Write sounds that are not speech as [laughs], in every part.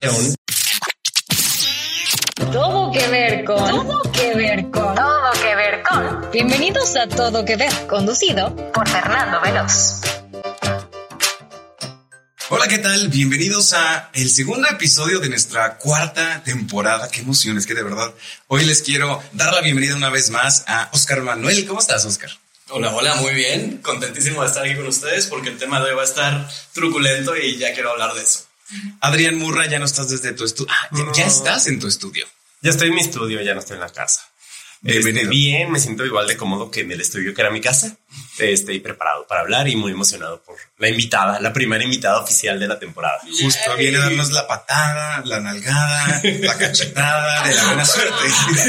Todo que ver con. Todo que ver con. Todo que ver con. Bienvenidos a Todo que ver, conducido por Fernando Veloz. Hola, ¿qué tal? Bienvenidos a el segundo episodio de nuestra cuarta temporada. Qué emoción, es que de verdad hoy les quiero dar la bienvenida una vez más a Oscar Manuel. ¿Cómo estás, Oscar? Hola, hola, muy bien. Contentísimo de estar aquí con ustedes porque el tema de hoy va a estar truculento y ya quiero hablar de eso. Adrián Murra, ya no estás desde tu estudio. Ah, ya, ya estás en tu estudio. Ya estoy en mi estudio, ya no estoy en la casa. Este, bien, me siento igual de cómodo que en el estudio que era mi casa. Estoy preparado para hablar y muy emocionado por la invitada, la primera invitada oficial de la temporada. Justo viene a darnos la patada, la nalgada, la cachetada de la buena suerte.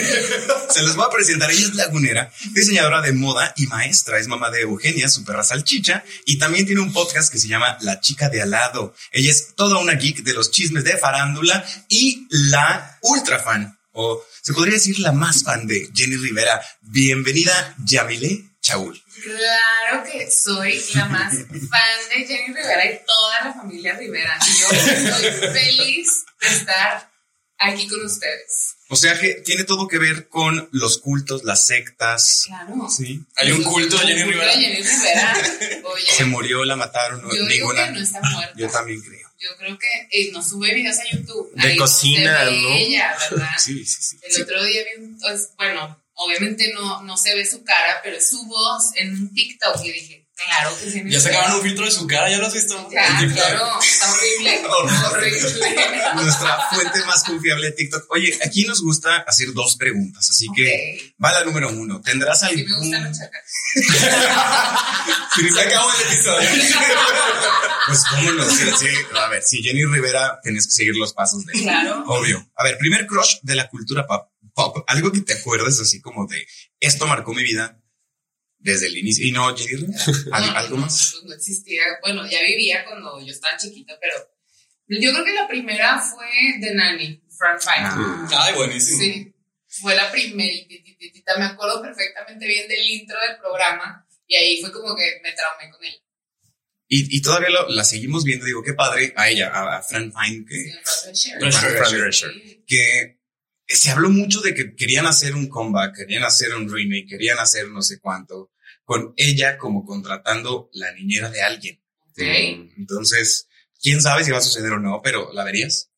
[laughs] Se los voy a presentar. Ella es lagunera, diseñadora de moda y maestra. Es mamá de Eugenia, su perra salchicha, y también tiene un podcast que se llama La chica de al lado. Ella es toda una geek de los chismes de farándula y la ultra fan, o se podría decir la más fan de Jenny Rivera. Bienvenida, Yamile Chaul. Claro que soy la más fan de Jenny Rivera y toda la familia Rivera. Yo estoy feliz de estar aquí con ustedes. O sea que tiene todo que ver con los cultos, las sectas. Claro. Sí. Hay un culto de Jenny Rivera. de Jenny Rivera. Oye, Se murió, la mataron. No, yo digo ninguna. que no está muerta. Yo también creo. Yo creo que eh, nos sube videos a YouTube. De Ahí no cocina, se ve ¿no? Ella, ¿verdad? Sí, sí, sí. El Sí. otro día vi un, pues, bueno, obviamente no, no se ve su cara, pero su voz en un TikTok y dije, claro que sí. Ya sacaban un filtro de su cara, ¿ya lo has visto? Ya, En claro, está [laughs] horrible. horrible. Nuestra fuente más confiable de TikTok. Oye, aquí nos gusta hacer dos preguntas, así que va la número uno. ¿Tendrás Sí algún... me gustan los chacas. [laughs] Sí, Se acabó el episodio. [laughs] Pues cómo no, sí, sí. A ver, si Jenny Rivera tenías que seguir los pasos de Claro. Obvio. A ver, primer crush de la cultura pop. pop. Algo que te acuerdes así como de esto marcó mi vida desde el inicio. Y no, Rivera. [laughs] ¿Al- No, ¿Algo no, más? pues no existía. Bueno, ya vivía cuando yo estaba chiquita, pero yo creo que la primera fue The Nanny, Frank Fine. Ah. Ay, buenísimo. Sí, fue la primeritititita. Me acuerdo perfectamente bien del intro del programa y ahí fue como que me traumé con ella. Y, y todavía lo- la seguimos viendo. Digo, qué padre a ella, a, a Fran Fine, Sí, que, el Fran. Fran Drescher. Sí. que se habló mucho de que querían hacer un comeback, querían hacer un remake, querían hacer no sé cuánto, con ella como contratando la niñera de alguien. Entonces, quién sabe si va a suceder o no, pero ¿la verías?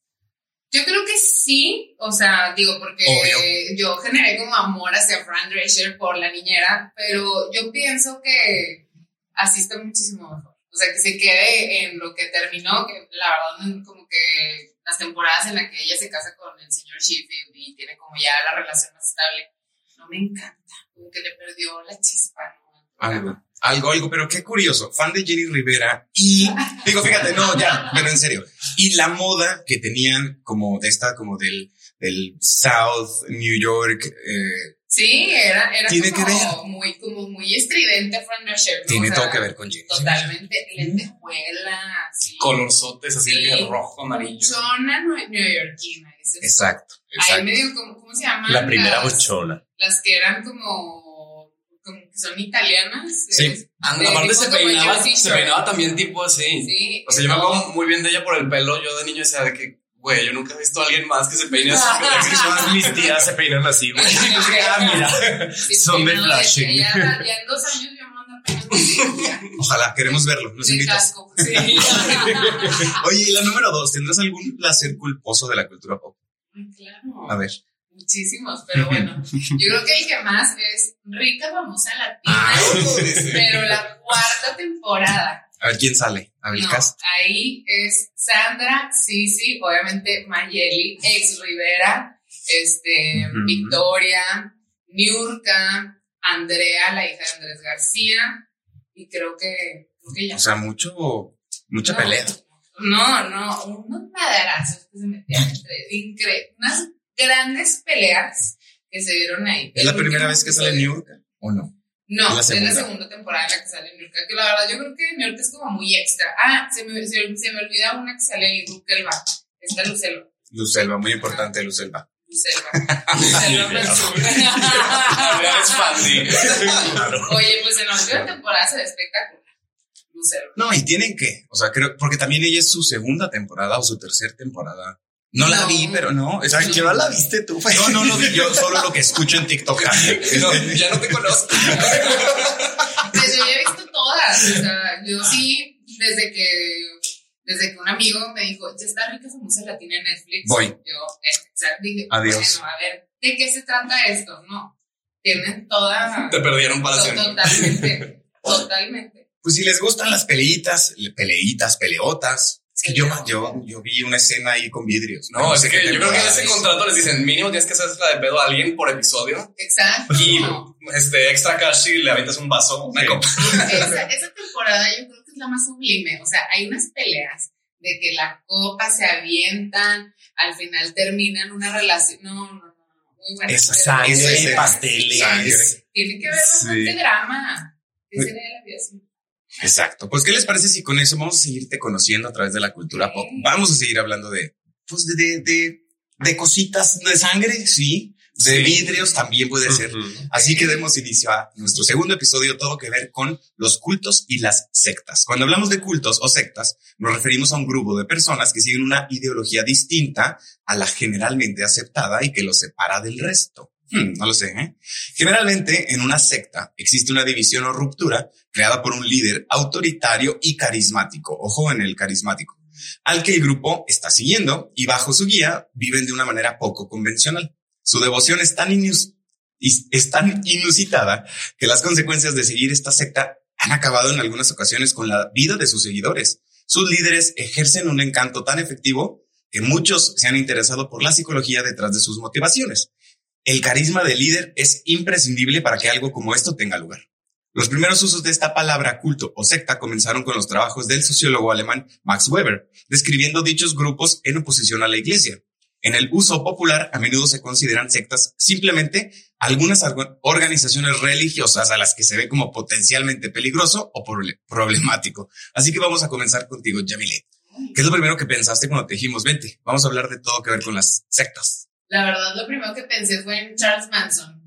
Yo creo que sí, o sea, digo, porque Obvio. yo generé como amor hacia Fran Drescher por la niñera, pero yo pienso que así está muchísimo mejor. O sea, que se quede en lo que terminó, que la verdad, como que las temporadas en las que ella se casa con el señor Sheffield y tiene como ya la relación más estable, no me encanta, como que le perdió la chispa. Algo, algo, algo, pero qué curioso, fan de Jenny Rivera y, [laughs] digo, fíjate, no, ya, pero en serio, y la moda que tenían como de esta, como del, del South, New York, eh, Sí, era, era Tiene como, que ver. muy, como muy estridente Fran. ¿no? tiene O sea, todo que ver con Jenny. Totalmente, lentejuela, así. Colorzotes así Sí. de rojo, amarillo. Nue- neoyorquina. es- Exacto, Ahí exacto. medio, como, ¿cómo se llaman? La primera las, bochona. Las que eran como, como que son italianas. Sí. eh, Ah, de Aparte se peinaba, se peinaba también tipo así. Sí. O sea, yo me acuerdo muy bien de ella por el pelo. Yo de niño decía de que, güey, yo nunca he visto a alguien más que se peine así. Todas mis tías se peinan así, güey. Ah, mira, Sí, son de no, flashing. Ya, en dos años yo. [laughs] Ojalá, queremos verlo, nos invitas. casco. Sí. [laughs] Oye, y la número dos, ¿tendrás algún placer culposo de la cultura pop? Claro. A ver. Muchísimos, pero bueno, [laughs] yo creo que el que más es Rica Famosa Latina, Ah, pero la cuarta temporada. A ver, ¿quién sale? A ver, el No, cast. ahí es Sandra, Sisi, obviamente Mayeli, ex Rivera, este. Victoria, Niurka, Andrea, la hija de Andrés García, y creo que, creo que ya. O sea, mucho, mucha No, pelea. No, no, unos madrazos que se metían entre, incre- unas grandes peleas que se dieron ahí. ¿Es la primera vez que sale York o no? No, Es la es la segunda. temporada en la que sale New York, que la verdad yo creo que New York es como muy extra. Ah, se me, se, se me olvida una que sale ahí, Rukelba, esta Lucelo. Lucelva, muy importante, Lucelva. Lucelva. Lucelva de- Oye, pues en la última temporada se ve espectacular. Lucelva. No, y tienen que, o sea, creo, porque también ella es su segunda temporada o su tercera temporada No, la vi, pero no. O sea, que no la viste tú. No, no lo vi. Yo solo lo que escucho en TikTok. [laughs] [laughs] No, ya no te conozco. Pues yo ya he visto todas. O sea, yo sí, desde que, desde que un amigo me dijo, ya está rica famosa latina en Netflix. Voy. Yo, eh, o sea, dije, Adiós. bueno, a ver, ¿de qué se trata esto? No. Tienen toda. Te perdieron para siempre. Totalmente. Totalmente. Pues si les gustan las peleitas, peleitas, peleotas. Es que yo, yo, yo vi una escena ahí con vidrios. No, es sé que yo creo que en ese es. contrato les dicen mínimo tienes que hacer la de pedo a alguien por episodio Exacto. y este extra cash si le avientas un vaso, una Sí. copa. [laughs] esa, esa temporada yo creo que es la más sublime. O sea, hay unas peleas de que la copa se avientan, al final terminan una relación. No, no, no. Muy buena. Esa Pero- sangre, pasteles. Sangre. Tiene que haber bastante Sí. drama. ¿Qué sería de la vida Exacto. Pues, ¿qué les parece si con eso vamos a seguirte conociendo a través de la cultura pop? Vamos a seguir hablando de, pues, de, de, de, de cositas de sangre, sí. De Sí. vidrios también puede ser. Así que demos inicio a nuestro segundo episodio, todo que ver con los cultos y las sectas. Cuando hablamos de cultos o sectas, nos referimos a un grupo de personas que siguen una ideología distinta a la generalmente aceptada y que los separa del resto. Hmm, no lo sé, ¿eh? Generalmente, en una secta existe una división o ruptura creada por un líder autoritario y carismático. Ojo en el carismático. Al que el grupo está siguiendo y bajo su guía viven de una manera poco convencional. Su devoción es tan, inus- es tan inusitada que las consecuencias de seguir esta secta han acabado en algunas ocasiones con la vida de sus seguidores. Sus líderes ejercen un encanto tan efectivo que muchos se han interesado por la psicología detrás de sus motivaciones. El carisma del líder es imprescindible para que algo como esto tenga lugar. Los primeros usos de esta palabra culto o secta comenzaron con los trabajos del sociólogo alemán Max Weber, describiendo dichos grupos en oposición a la iglesia. En el uso popular, a menudo se consideran sectas simplemente algunas orga- organizaciones religiosas a las que se ve como potencialmente peligroso o proble- problemático. Así que vamos a comenzar contigo, Yamile. ¿Qué es lo primero que pensaste cuando te dijimos, vente, vamos a hablar de todo que ver con las sectas? La verdad, lo primero que pensé fue en Charles Manson.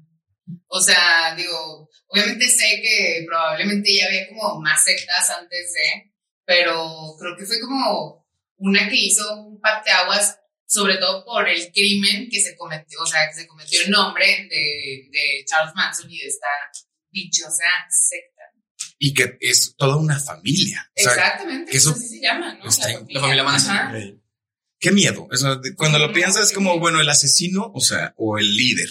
O sea, digo, obviamente sé que probablemente ya había como más sectas antes de, pero creo que fue como una que hizo un parteaguas, sobre todo por el crimen que se cometió, o sea, que se cometió en nombre de, de Charles Manson y de esta dichosa secta. Y que es toda una familia. O sea, Exactamente, que eso así se llama, ¿no? está- la familia Manson. Ajá. Qué miedo. O sea, de- cuando lo piensas es como, bueno, el asesino, o sea, o el líder.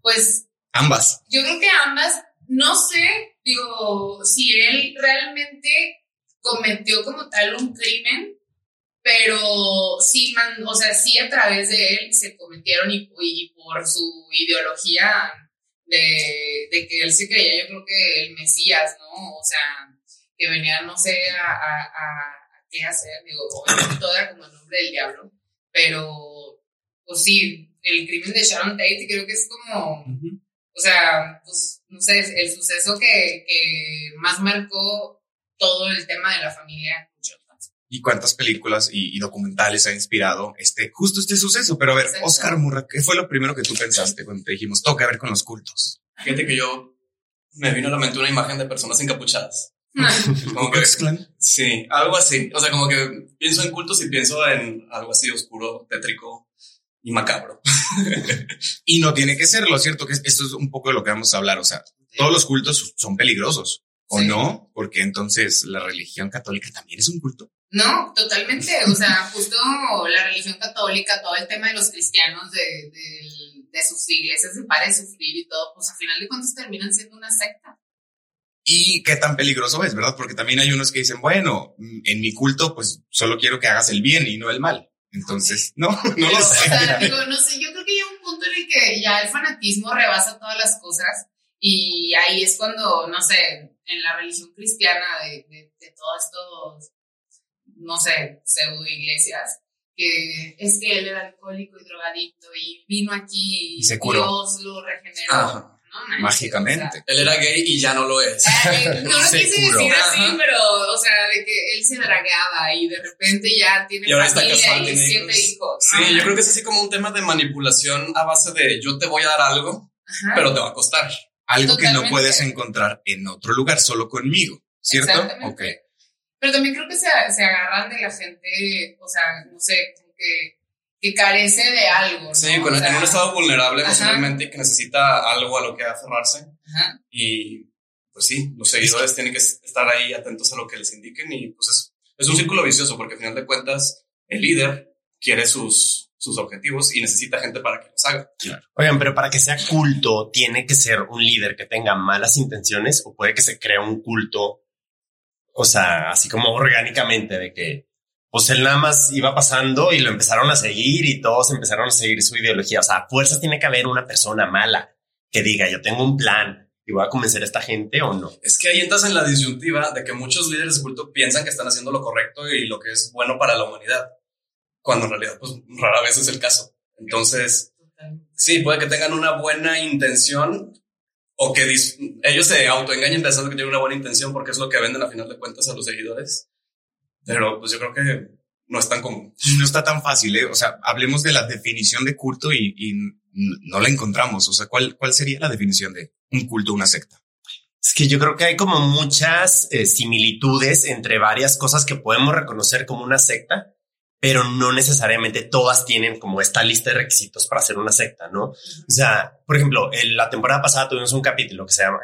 Pues Ambas. Yo creo que ambas, no sé, digo, si él realmente cometió como tal un crimen, pero sí, man, o sea, sí a través de él se cometieron y, y por su ideología de, de que él se creía, yo creo que el Mesías, ¿no? O sea, que venía, no sé, a, a, a- a qué hacer, digo, era como el nombre del diablo, pero, pues sí, el crimen de Sharon Tate creo que es como o sea, pues, no sé, el suceso que, que más marcó todo el tema de la familia y cuántas películas y, y documentales ha inspirado este, justo este suceso. Pero a ver, Exacto. Oscar Murra, ¿qué fue lo primero que tú pensaste cuando te dijimos, toca ver con los cultos? Fíjate que yo me vino a la mente una imagen de personas encapuchadas. [laughs] Como que, sí, algo así. O sea, como que pienso en cultos y pienso en algo así oscuro, tétrico y macabro. [laughs] Y no tiene que serlo, ¿cierto? Que esto es un poco de lo que vamos a hablar. O sea, todos los cultos son peligrosos, ¿o Sí. no? Porque entonces la religión católica también es un culto. No, totalmente. O sea, justo la religión católica, todo el tema de los cristianos, de, de, de sus iglesias, de para de sufrir y todo, pues al final de cuentas terminan siendo una secta. Y qué tan peligroso es, ¿verdad? Porque también hay unos que dicen, bueno, en mi culto, pues solo quiero que hagas el bien y no el mal. Entonces, no, [laughs] no Pero, lo o sé. sea, digo, no sé, yo creo que llega un punto en el que ya el fanatismo rebasa todas las cosas y ahí es cuando, no sé, en la religión cristiana de, de, de todos estos, no sé, pseudo iglesias, que es que él era alcohólico y drogadicto y vino aquí Y se curó. Dios lo regeneró. Ajá. ¿No? Mágicamente. Él era gay y ya no lo es. o sea, eh, no lo [laughs] Se quise decir así, Ajá. pero, o sea, de que él se dragaba y de repente ya tiene Y ahora está familia casado, y tiene siete hijos. hijos. Sí, Ajá. yo creo que es así como un tema de manipulación a base de yo te voy a dar algo, Ajá. pero te va a costar. Algo que no Totalmente. puedes encontrar en otro lugar, solo conmigo, ¿cierto? Exactamente. Ok. Pero también creo que se, se agarran de la gente, o sea, no sé, como que que carece de algo. ¿no? Sí, con, O sea, en un estado vulnerable ajá. emocionalmente y que necesita algo a lo que aferrarse. ajá. Y pues sí, los seguidores tienen que estar ahí atentos a lo que les indiquen y pues es, es un círculo vicioso porque al final de cuentas el líder quiere sus, sus objetivos y necesita gente para que los haga. Oigan, pero para que sea culto, ¿tiene que ser un líder que tenga malas intenciones o puede que se crea un culto, o sea, así como orgánicamente de que, pues él nada más iba pasando y lo empezaron a seguir y todos empezaron a seguir su ideología. O sea, a fuerzas tiene que haber una persona mala que diga, yo tengo un plan y voy a convencer a esta gente o no. Es que ahí entras en la disyuntiva de que muchos líderes de culto piensan que están haciendo lo correcto y lo que es bueno para la humanidad, cuando en realidad pues rara vez es el caso. Entonces, sí, puede que tengan una buena intención o que ellos se autoengañen pensando que tienen una buena intención porque es lo que venden a final de cuentas a los seguidores. Pero pues yo creo que no es tan común. [laughs] No está tan fácil, ¿eh? O sea, hablemos de la definición de culto y, no la encontramos. O sea, ¿cuál, ¿cuál sería la definición de un culto, una secta? Es que yo creo que hay como muchas eh, similitudes entre varias cosas que podemos reconocer como una secta, pero no necesariamente todas tienen como esta lista de requisitos para ser una secta, ¿no? O sea, por ejemplo, en la temporada pasada tuvimos un capítulo que se llama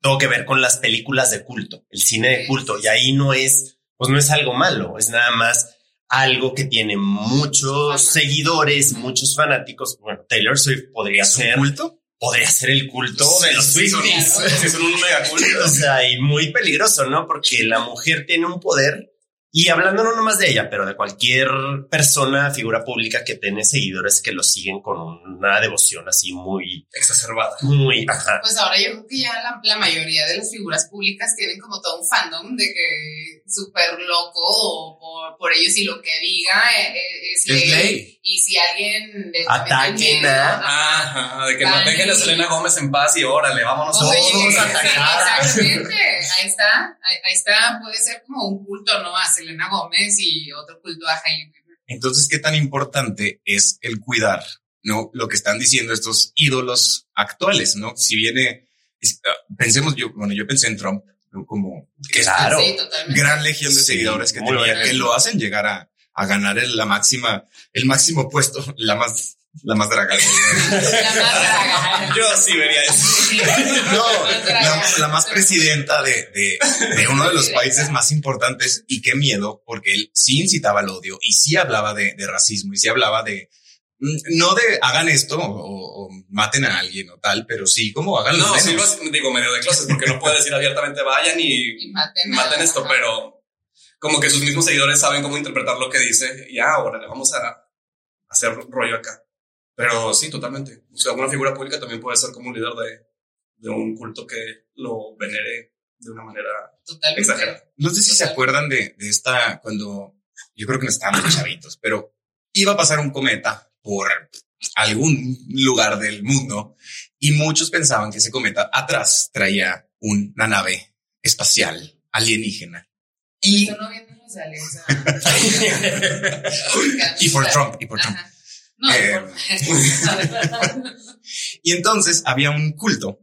todo que ver con las películas de culto, el cine de culto, y ahí no es, pues no es algo malo, es nada más algo que tiene muchos seguidores, muchos fanáticos. Bueno, Taylor Swift podría ¿Es un ser, culto? podría ser el culto de los sí, son- Swifties. [laughs] Sí, son un mega culto. O sea, y muy peligroso, ¿no? Porque la mujer tiene un poder y hablando no nomás de ella, pero de cualquier persona, figura pública que tiene seguidores que lo siguen con una devoción así muy, Exacerbada. muy, ajá. Pues ahora yo creo que ya la, la mayoría de las figuras públicas tienen como todo un fandom de que súper loco o por, por ellos y lo que diga eh, eh, es, Es ley. ley. Y si alguien le Ataquen a- Ajá, de que dejen a Selena Gómez en paz y órale, vámonos Oye, todos a atacar. Exactamente, ahí está, ahí, ahí está, puede ser como un culto, ¿no? Selena Gómez y otro culto a Hailey Bieber. Entonces, ¿qué tan importante es el cuidar, no? Lo que están diciendo estos ídolos actuales, ¿no? Si viene, es- ah, pensemos yo, bueno, yo pensé en Trump ¿no? como que es Claro. Sí, gran legión de Sí, seguidores que tenía, buena. que lo hacen llegar a, a ganar el- la máxima, el máximo puesto, [laughs] la más, la más draga. La más draga. Yo sí vería eso. No, la, la más presidenta de, de, de uno de los países más importantes y qué miedo, porque él sí incitaba al odio y sí hablaba de, de racismo y sí hablaba de, mm, no de hagan esto o, o maten a alguien o tal, pero sí como hagan No, sí lo digo medio de closet porque no puede decir abiertamente vayan y Y maten, maten a- esto, pero como que sus mismos seguidores saben cómo interpretar lo que dice y ah, ahora le vamos a hacer rollo acá. Pero sí, totalmente. O sea, una figura pública también puede ser como un líder de, de un culto que lo venere de una manera Totalmente. exagerada. No sé si se acuerdan de, de esta cuando yo creo que no estábamos chavitos, pero iba a pasar un cometa por algún lugar del mundo y muchos pensaban que ese cometa atrás traía una nave espacial alienígena. Y, no [laughs] [laughs] por Trump, y por Trump. No, Eh, por- [laughs] Y entonces había un culto,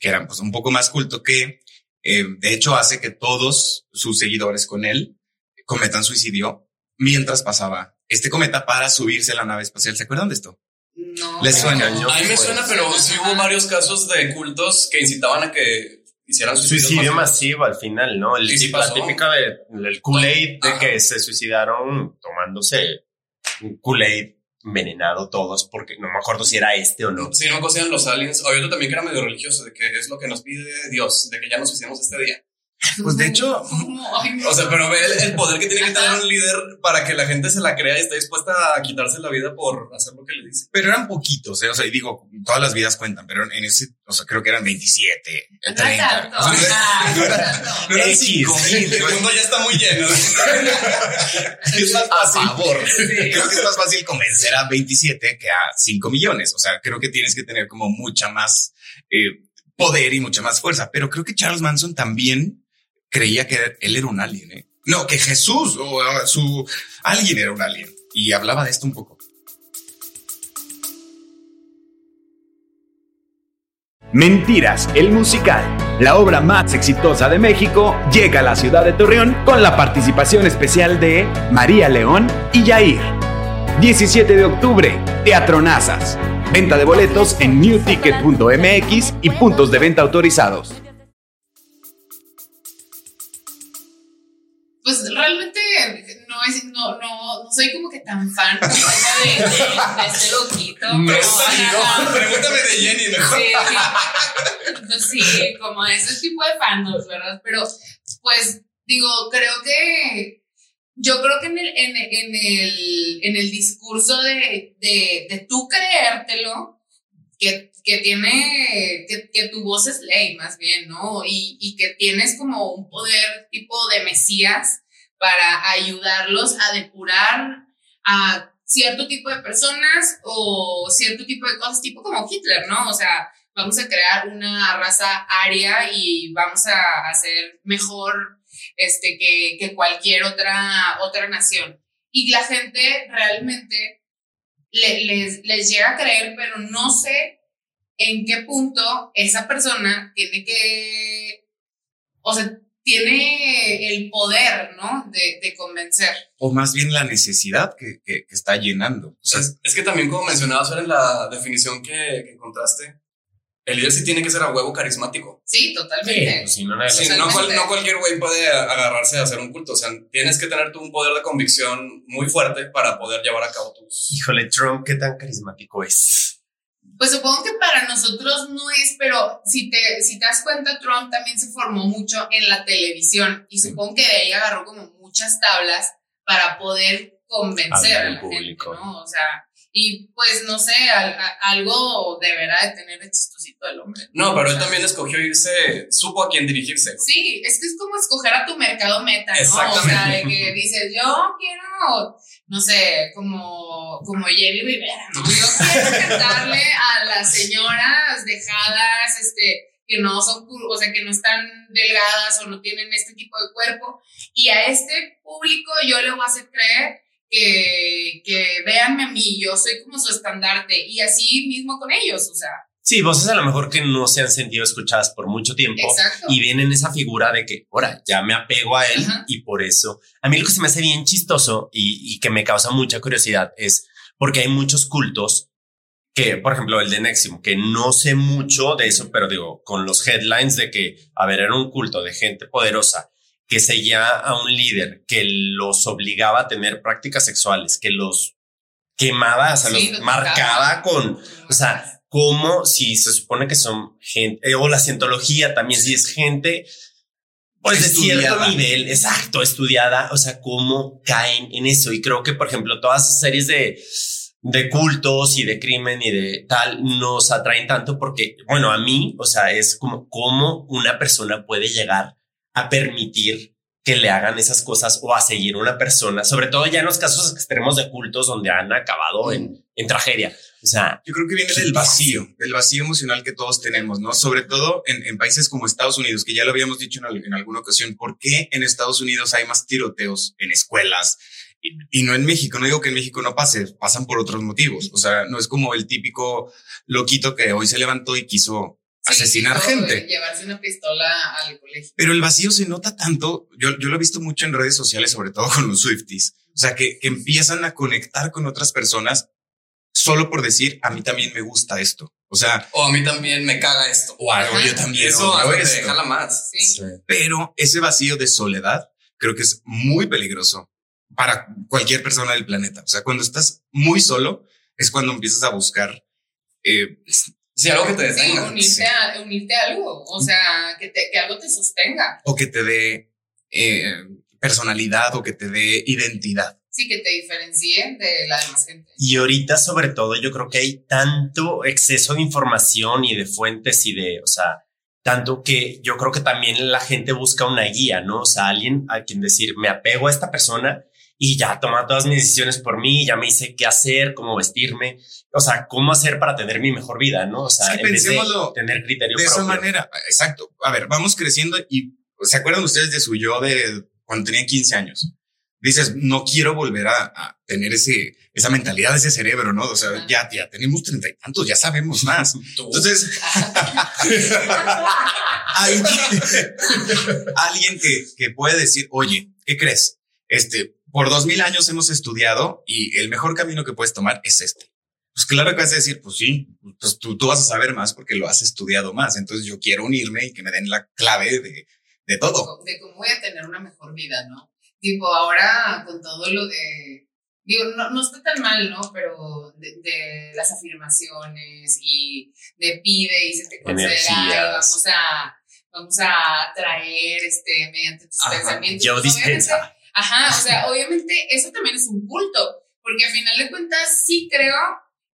que era pues un poco más culto, que eh, de hecho hace que todos sus seguidores con él cometan suicidio mientras pasaba este cometa para subirse a la nave espacial. ¿Se acuerdan de esto? No, Les suena, yo- A mí me suena, pero sí hubo varios casos de cultos que incitaban a que hicieran Suicidio masivos. masivo al final, ¿no? El, sí la típica de, del Kool-Aid de que se suicidaron tomándose un Kool-Aid envenenado todos, porque no me acuerdo si era este o no. Sí, no conocían los aliens. Había otro también que era medio religioso, de que es lo que nos pide Dios, de que ya nos suicidemos este día. Pues de hecho. [laughs] O sea, pero ve el, el poder que tiene que tener un líder para que la gente se la crea y esté dispuesta a quitarse la vida por hacer lo que le dice. pero eran poquitos, ¿eh? o sea, y digo, todas las vidas cuentan, pero en ese, o sea, creo que eran 27, No es 30. tanto. O sea, Ah, no no era- no eran X. 5,000, El mundo ya está muy lleno. [laughs] Es más A fácil. favor. Creo que es más fácil convencer a 27 que a 5 millones. O sea, creo que tienes que tener como mucha más eh, poder y mucha más fuerza. Pero creo que Charles Manson también creía que él era un alien. ¿eh? No, que Jesús o su alguien era un alien. Y hablaba de esto un poco. Mentiras, el musical, la obra más exitosa de México, llega a la ciudad de Torreón con la participación especial de María León y Yair. 17 de octubre, Teatro Nazas. Venta de boletos en newticket.mx y puntos de venta autorizados. Pues realmente no, es, no, no, no soy como que tan fan de, de, de este loquito. No, como- sí, no, pregúntame de Jenny mejor. Sí, pues sí, como ese tipo de fandoms, ¿verdad? Pero, pues, digo, creo que yo creo que en el, en, en el, en el discurso de, de, de tú creértelo, que, que tiene, que, que tu voz es ley, más bien, ¿no? Y, y que tienes como un poder tipo de mesías para ayudarlos a depurar a cierto tipo de personas o cierto tipo de cosas, tipo como Hitler, ¿no? O sea, vamos a crear una raza aria y vamos a hacer mejor este, que, que cualquier otra, otra nación. Y la gente realmente le- les, les llega a creer, pero no sé en qué punto esa persona tiene que, o sea, tiene el poder, ¿no? De, de convencer. O más bien la necesidad que, que- que está llenando. O sea, Es, es que también, como mencionabas ahora en la definición que, que encontraste, el líder sí tiene que ser a huevo carismático. Sí, totalmente. pues, si no, Sí, no, cual- no cualquier güey puede agarrarse a hacer un culto. O sea, tienes que tener tú un poder de convicción muy fuerte para poder llevar a cabo tus. Híjole, Trump, qué tan carismático es. Pues supongo que para nosotros no es, pero si te, si te das cuenta, Trump también se formó mucho en la televisión y supongo que de ahí agarró como muchas tablas para poder convencer Hablar a en la público. gente, ¿no? O sea, y pues no sé, al- a- algo deberá de tener el chistosito del hombre. No, pero él también escogió irse, supo a quién dirigirse. Sí, es que es como escoger a tu mercado meta, ¿no? Exactamente. O sea, de que dices, yo quiero, no sé, como, como Jenny Rivera, ¿no? Yo quiero cantarle a las señoras dejadas, este, que no son, o sea, que no están delgadas o no tienen este tipo de cuerpo. Y a este público yo le voy a hacer creer que, que véanme a mí, yo soy como su estandarte. Y así mismo con ellos, o sea, Sí, voces a lo mejor que no se han sentido escuchadas por mucho tiempo exacto. y vienen esa figura de que, ahora, ya me apego a él Ajá. y por eso. A mí lo que se me hace bien chistoso y, y que me causa mucha curiosidad es porque hay muchos cultos que, por ejemplo, el de Nexium, que no sé mucho de eso, pero digo, con los headlines de que, a ver, era un culto de gente poderosa que seguía a un líder que los obligaba a tener prácticas sexuales, que los quemaba, o sea, Sí, los los marcaba con, o sea, como si se supone que son gente, eh, o la cientología también, si es gente, pues de cierto Estudiada. nivel, exacto, estudiada, o sea, cómo caen en eso. Y creo que, por ejemplo, todas esas series de, de cultos y de crimen y de tal nos atraen tanto porque, bueno, a mí, o sea, es como cómo una persona puede llegar a permitir que le hagan esas cosas o a seguir una persona, sobre todo ya en los casos extremos de cultos donde han acabado en, en tragedia. O sea, Yo creo que viene del vacío, del vacío emocional que todos tenemos, ¿no? Sobre todo en, en países como Estados Unidos, que ya lo habíamos dicho en, al- en alguna ocasión. ¿Por qué en Estados Unidos hay más tiroteos en escuelas y, y no en México? No digo que en México no pase, pasan por otros motivos. O sea, no es como el típico loquito que hoy se levantó y quiso Sí, asesinar tipo, gente. Llevarse una pistola al colegio. Pero el vacío se nota tanto, yo, yo lo he visto mucho en redes sociales, sobre todo con los Swifties, o sea, que, que empiezan a conectar con otras personas solo por decir, a mí también me gusta esto. O sea, O a mí también me caga esto. o algo, yo también Eso odio hace que esto. te jala más. Sí. Pero ese vacío de soledad creo que es muy peligroso para cualquier persona del planeta. O sea, cuando estás muy solo es cuando empiezas a buscar eh, Sí, algo que te Sí, detenga. unirte, sí. A, unirte a algo, o sea, que, te, que algo te sostenga, o que te dé eh, personalidad o que te dé identidad. Sí, que te diferencie de la demás gente. Y ahorita, sobre todo, yo creo que hay tanto exceso de información y de fuentes y de, o sea, tanto que yo creo que también la gente busca una guía, ¿no? O sea, alguien a quien decir, me apego a esta persona y ya toma todas mis decisiones por mí, ya me dice qué hacer, cómo vestirme, o sea, cómo hacer para tener mi mejor vida, ¿no? O sea, Es que en vez de pensémoslo tener criterio de esa manera. Exacto. A ver, vamos creciendo y ¿se acuerdan ustedes de su yo de cuando tenían 15 años? Dices, no quiero volver a, a tener ese, esa mentalidad, ese cerebro, ¿no? O sea, ya, ya tenemos treinta y tantos, ya sabemos más. Tú. Entonces, [laughs] alguien, alguien que, que puede decir, oye, ¿qué crees? Este, por dos mil años hemos estudiado y el mejor camino que puedes tomar es este. Pues claro que vas a decir, pues sí, pues tú, tú vas a saber más porque lo has estudiado más. Entonces yo quiero unirme y que me den la clave de, de todo. De cómo voy a tener una mejor vida, ¿no? Tipo, ahora con todo lo de digo, no, no está tan mal, ¿no? Pero de, de, las afirmaciones y de pide y se te conceda y vamos a, vamos a traer este, mediante tus Ajá, pensamientos. yo Pues, dispensa. Ajá, o sea, obviamente eso también es un culto, porque al final de cuentas sí creo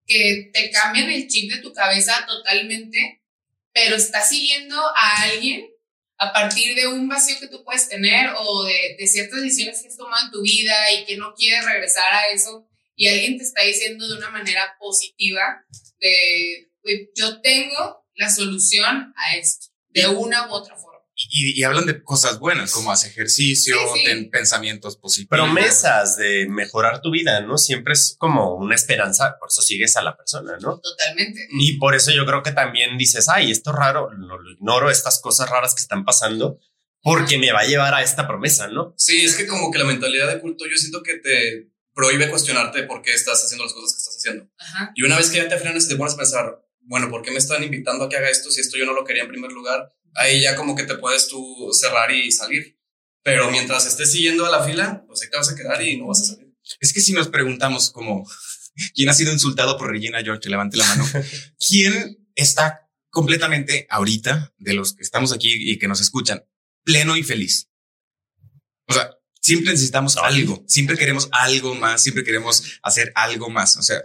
que te cambian el chip de tu cabeza totalmente, pero estás siguiendo a alguien a partir de un vacío que tú puedes tener o de, de ciertas decisiones que has tomado en tu vida y que no quieres regresar a eso y alguien te está diciendo de una manera positiva de, "Güey, yo tengo la solución a esto, de una u otra forma. Y, y hablan de cosas buenas, como hace ejercicio, Sí, sí. ten pensamientos positivos. Promesas de mejorar tu vida, ¿no? Siempre es como una esperanza, por eso sigues a la persona, ¿no? Totalmente. Y por eso yo creo que también dices, ay, esto es raro, lo, lo ignoro, estas cosas raras que están pasando, porque me va a llevar a esta promesa, ¿no? Sí, es que como que la mentalidad de culto yo siento que te prohíbe cuestionarte por qué estás haciendo las cosas que estás haciendo. Ajá. Y una vez que ya te frenas y te pones a pensar, bueno, ¿por qué me están invitando a que haga esto si esto yo no lo quería en primer lugar? Ahí ya como que te puedes tú cerrar y salir. Pero mientras estés siguiendo a la fila, pues ahí te vas a quedar y no vas a salir. Es que si nos preguntamos como, ¿quién ha sido insultado por Regina George? Levante la mano. [laughs] ¿Quién está completamente ahorita de los que estamos aquí y que nos escuchan, pleno y feliz? O sea, siempre necesitamos algo, siempre queremos algo más, siempre queremos hacer algo más. O sea,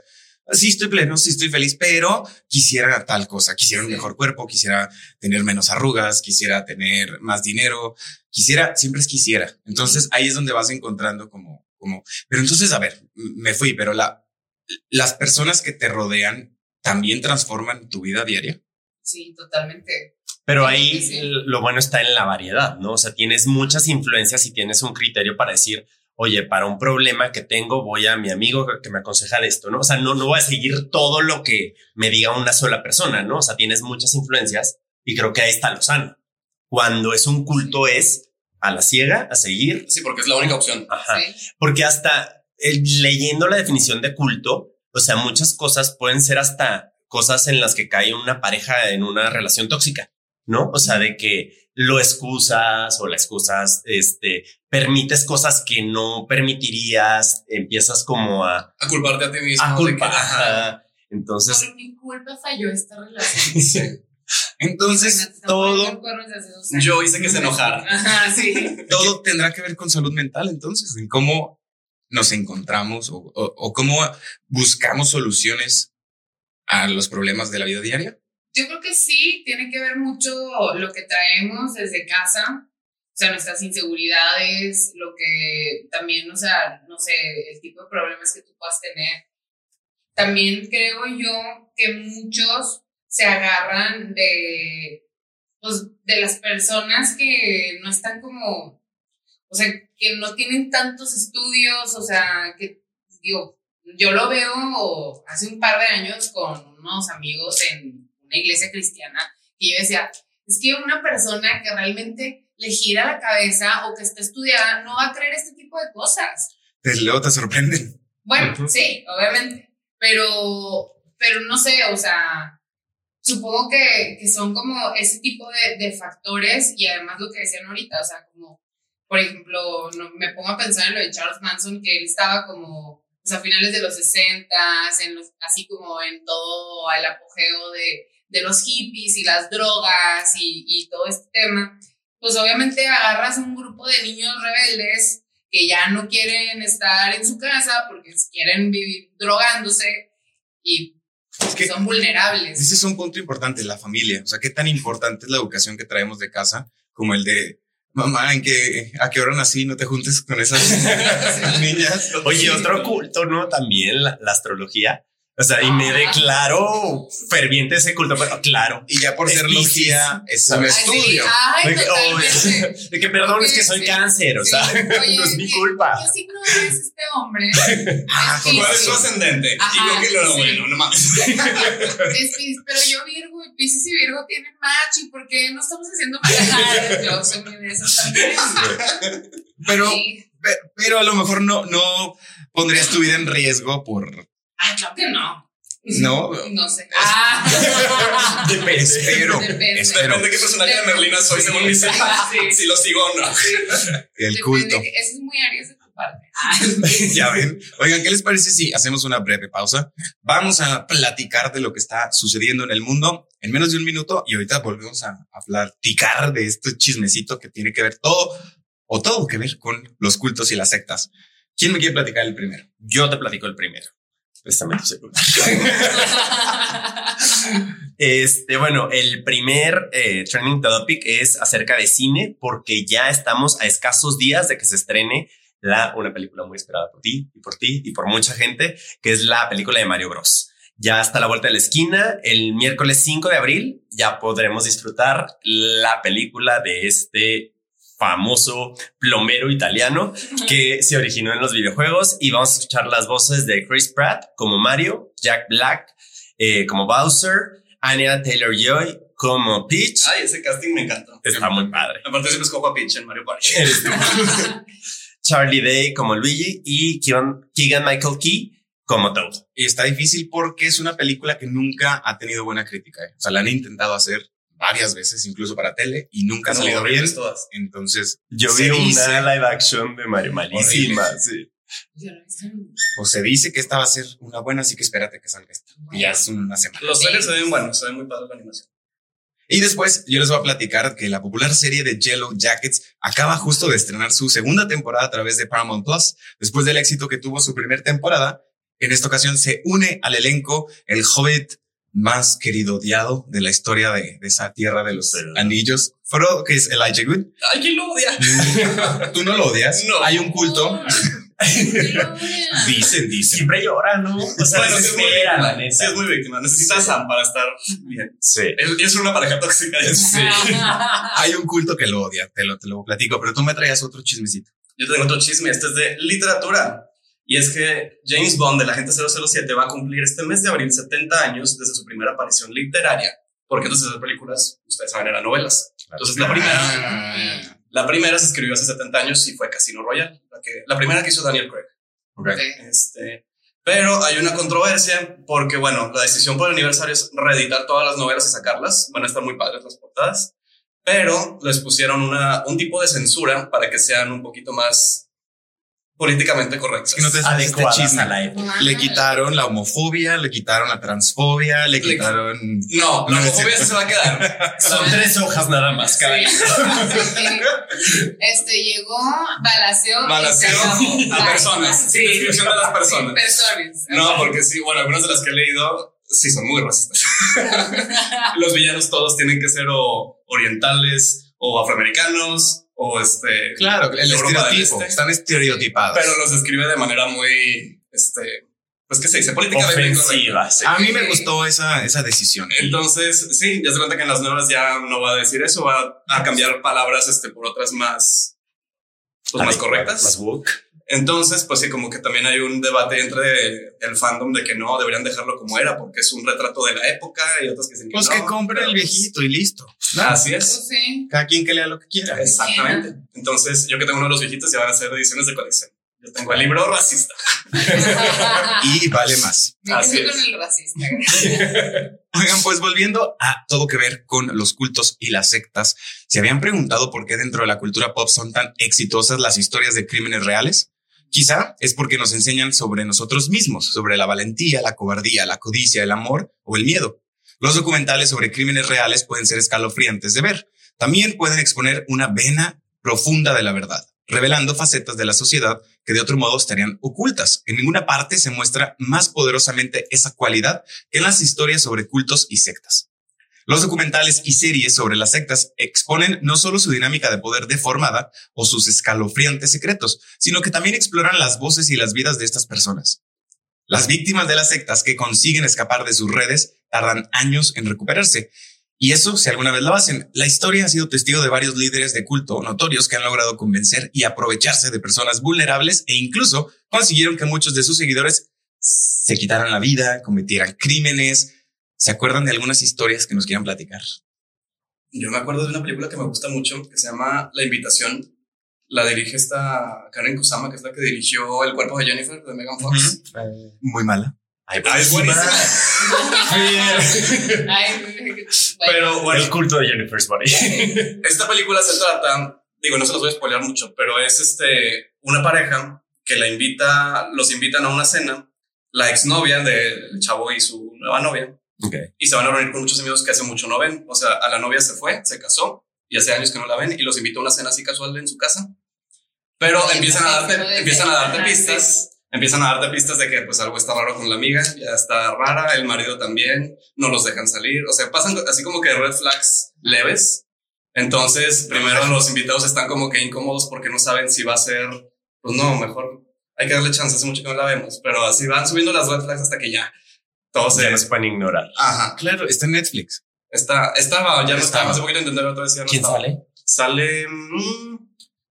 sí estoy pleno, sí estoy feliz, pero quisiera tal cosa, quisiera un mejor cuerpo, quisiera tener menos arrugas, quisiera tener más dinero, quisiera, siempre es quisiera. Entonces ahí es donde vas encontrando como, como, pero entonces, a ver, me fui, pero la, las personas que te rodean también transforman tu vida diaria. Sí, totalmente. Pero Sí, ahí sí, lo bueno está en la variedad, ¿no? O sea, tienes muchas influencias y tienes un criterio para decir, oye, para un problema que tengo, voy a mi amigo que me aconseja de esto, ¿no? O sea, no, no voy a seguir todo lo que me diga una sola persona, ¿no? O sea, tienes muchas influencias y creo que ahí está lo sano. Cuando es un culto es a la ciega, a seguir. Sí, porque es la única opción. Ajá. Sí. Porque hasta eh, leyendo la definición de culto, o sea, muchas cosas pueden ser hasta cosas en las que cae una pareja en una relación tóxica, ¿no? O sea, de que lo excusas o la excusas, este, permites cosas que no permitirías, empiezas como a, A culparte a ti mismo. a culpar. ajá. Entonces, Por mi culpa falló esta [laughs] relación. Sí. Entonces todo. Yo hice que se enojara. Ajá, sí. todo tendrá que ver con salud mental, entonces, en cómo nos encontramos o, o- o cómo buscamos soluciones a los problemas de la vida diaria. Yo creo que sí, tiene que ver mucho lo que traemos desde casa, o sea, nuestras inseguridades, lo que también, o sea, no sé, el tipo de problemas que tú puedas tener. También creo yo que muchos se agarran de, pues, de las personas que no están como, o sea, que no tienen tantos estudios, o sea, que, digo, yo lo veo hace un par de años con unos amigos en una iglesia cristiana que yo decía, es que una persona que realmente le gira la cabeza o que está estudiada no va a creer este tipo de cosas. Desde luego te sorprenden. Bueno, Ujú. sí, obviamente, pero, pero no sé, o sea, supongo que, que son como ese tipo de, de factores y además lo que decían ahorita, o sea, como, por ejemplo, no, me pongo a pensar en lo de Charles Manson, que él estaba como, pues a finales de los 60, en los, así como en todo el apogeo de, de los hippies y las drogas y, y todo este tema, pues obviamente agarras un grupo de niños rebeldes que ya no quieren estar en su casa porque quieren vivir drogándose y Es que son vulnerables. ese es un punto importante, la familia. O sea, qué tan importante es la educación que traemos de casa como el de mamá, en que a qué hora nací, no te juntes con esas [laughs] [laughs] niñas. oye, otro culto, ¿no? También la, la astrología. O sea, y me declaro ferviente ese culto, pero claro. Y ya por ser logía, es un estudio. ay, De que, oh, totalmente. de que perdón, es que soy Sí. cáncer, o Sí, sea, oye, [laughs] no es mi ¿qué- culpa. ¿Qué signo es este hombre? [laughs] Ah, ¿Cuál es su ascendente? Ajá, y creo que lo sí. bueno, no mames. [laughs] Es Piscis, pero yo Virgo y Piscis y Virgo tienen match y ¿por qué no estamos haciendo match? Yo soy muy de esos también. Pero, Pero a lo mejor no, no pondrías tu vida en riesgo por. Ah, claro que no. No. No sé. Ah. [laughs] Espero. Depende. Espero. Depende de qué personaje de Merlina soy, según mi signo. Sí. [laughs] Si lo sigo o no. El Depende culto. que- Eso es muy Aries de tu parte. Ah. Ya ven. Oigan, ¿qué les parece si hacemos una breve pausa? Vamos a platicar de lo que está sucediendo en el mundo en menos de un minuto y ahorita volvemos a, a platicar de este chismecito que tiene que ver todo o todo que ver con los cultos y las sectas. ¿Quién me quiere platicar el primero? Yo te platico el primero. Este, bueno, el primer eh, trending topic es acerca de cine, porque ya estamos a escasos días de que se estrene la, una película muy esperada por ti y por ti y por mucha gente, que es la película de Mario Bros. Ya está a la vuelta de la esquina. El miércoles 5 de abril ya podremos disfrutar la película de este famoso plomero italiano que se originó en los videojuegos y vamos a escuchar las voces de Chris Pratt como Mario, Jack Black eh, como Bowser, Anya Taylor-Joy como Peach. Ay, ese casting me encantó. Está muy padre. Aparte siempre escojo a Peach en Mario Party. [laughs] Charlie Day como Luigi y Keegan, Keegan Michael Key como Toad. Y está difícil porque es una película que nunca ha tenido buena crítica. ¿eh? O sea, la han intentado hacer varias veces, incluso para tele, y nunca ha No, salido bien. todas. Entonces, Yo vi dice- una live action de Mario malísima. Sí. O se dice que esta va a ser una buena, así que espérate que salga esta. Y ya es una semana. Los trailers se ven buenos, se ven muy padres la animación. Y después yo les voy a platicar que la popular serie de Yellow Jackets acaba justo de estrenar su segunda temporada a través de Paramount Plus. Después del éxito que tuvo su primera temporada, en esta ocasión se une al elenco el hobbit más querido odiado de la historia de, de esa tierra de los Pero- anillos. Frodo, que es Elijah Wood. Ay, ¿quién lo odia? [laughs] Tú no lo odias. No. Hay un culto. [laughs] Dicen, dicen. Siempre llora, ¿no? O sea, Bueno, se es muy la víctima. neta. Sí es muy víctima. Necesita Sam para estar bien. Sí. Es, es una pareja tóxica. Sí. [laughs] Hay un culto que lo odia. Te lo, te lo platico, pero tú me traías otro chismecito. Yo tengo otro chisme. Este es de literatura. Y es que James Bond, el agente 007, va a cumplir este mes de abril 70 años desde su primera aparición literaria. Porque entonces esas películas, ustedes saben, eran novelas. Entonces la primera, [laughs] Ah, la primera se escribió hace 70 años y fue Casino Royale. La, que, la primera que hizo Daniel Craig. Este, pero hay una controversia porque, bueno, la decisión por el aniversario es reeditar todas las novelas y sacarlas. Van a estar muy padres las portadas, pero les pusieron una, un tipo de censura para que sean un poquito más políticamente correctas. Es que no te este chisme. la época. Le quitaron la homofobia, le quitaron la transfobia, le Le- quitaron. No, la homofobia se va a quedar. [laughs] Son tres hojas nada más. cada [laughs] Sí. Este llegó, balació. A personas. Sí. Descripción de las personas. Sí, personas. No, porque sí, bueno, algunas de las que he leído sí son muy racistas. [laughs] Los villanos todos tienen que ser o orientales o afroamericanos o este. Claro, el estereotipo. Este. Están estereotipados. Pero los describe de manera muy, este, pues que se dice políticamente. Ofensiva. sí. a mí me gustó esa, esa decisión. Entonces, sí, ya se cuenta que en las nuevas ya no va a decir eso, va a cambiar palabras este, por otras más, pues, más correctas. Más woke. Entonces, pues sí, como que también hay un debate entre el fandom de que no deberían dejarlo como era porque es un retrato de la época y otros que dicen que Pues no. que compren pero, el pues, viejito y listo. Así es. Pues sí. Cada quien que lea lo que quiera. Exactamente. Entonces, yo que tengo uno de los viejitos ya van a ser ediciones de colección. Yo tengo el libro racista. [laughs] Y vale más. Me Así quedé es. con el racista. [laughs] Oigan, pues volviendo a todo que ver con los cultos y las sectas, ¿se habían preguntado por qué dentro de la cultura pop son tan exitosas las historias de crímenes reales? Quizá es porque nos enseñan sobre nosotros mismos, sobre la valentía, la cobardía, la codicia, el amor o el miedo. Los documentales sobre crímenes reales pueden ser escalofriantes de ver. También pueden exponer una vena profunda de la verdad, revelando facetas de la sociedad que de otro modo estarían ocultas. En ninguna parte se muestra más poderosamente esa cualidad que en las historias sobre cultos y sectas. Los documentales y series sobre las sectas exponen no solo su dinámica de poder deformada o sus escalofriantes secretos, sino que también exploran las voces y las vidas de estas personas. Las víctimas de las sectas que consiguen escapar de sus redes tardan años en recuperarse. Y eso, si alguna vez lo hacen, la historia ha sido testigo de varios líderes de culto notorios que han logrado convencer y aprovecharse de personas vulnerables e incluso consiguieron que muchos de sus seguidores se quitaran la vida, cometieran crímenes. ¿Se acuerdan de algunas historias que nos quieran platicar? Yo me acuerdo de una película que me gusta mucho que se llama La Invitación. La dirige esta Karen Kusama, que es la que dirigió El cuerpo de Jennifer de Megan Fox. Muy mala. Ay, Ah, es buenísima. Ay. [laughs] Pero bueno, El culto de Jennifer's Body. esta película se trata, digo, no se los voy a spoilear mucho, pero es este una pareja que la invita, los invitan a una cena, la exnovia del chavo y su nueva novia, Ok. y se van a reunir con muchos amigos que hace mucho no ven. O sea, a la novia se fue, se casó, y hace años que no la ven, y los invita a una cena así casual en su casa. Pero Sí, empiezan a darte, empiezan a que- darte pistas. Empiezan a darte pistas de que pues algo está raro con la amiga, ya está rara, el marido también, no los dejan salir, o sea, pasan así como que red flags leves. Entonces, primero los invitados están como que incómodos porque no saben si va a ser, pues no, mejor hay que darle chance, hace mucho que no la vemos, pero así van subiendo las red flags hasta que ya todos Ya se... no se pueden ignorar. Ajá, Claro, está en Netflix. está, estaba, ya no Estaba. hace poquito intenté otra vez, ya no ¿Quién estaba. sale? Sale, mm,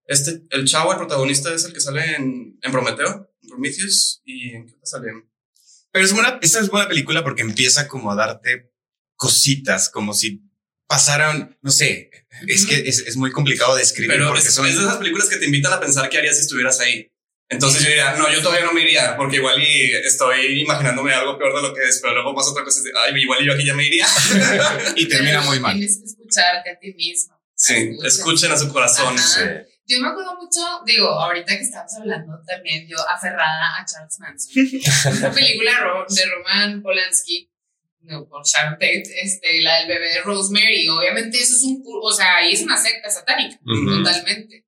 este, el chavo, el protagonista es el que sale en, en Prometeo, en Prometheus, y en qué otra sale. Pero es buena, esta es buena película porque empieza como a darte cositas, como si pasaran, no sé, es que es, es muy complicado de escribir Pero porque es, son es de esas películas que te invitan a pensar qué harías si estuvieras ahí. Entonces yo diría, no, yo todavía no me iría, porque igual y estoy imaginándome algo peor de lo que es, pero luego pasa otra cosa y ay, igual y yo aquí ya me iría. [laughs] y termina muy mal. Tienes que escucharte a ti mismo. Sí, Escucha. escuchen a su corazón. Sí. Yo me acuerdo mucho, digo, ahorita que estamos hablando también, yo aferrada a Charles Manson. [laughs] Una película de Ro- de Roman Polanski, no, por Sharon Tate, este, la del bebé de Rosemary. Obviamente eso es un, o sea, ahí es una secta satánica, Ujú. totalmente.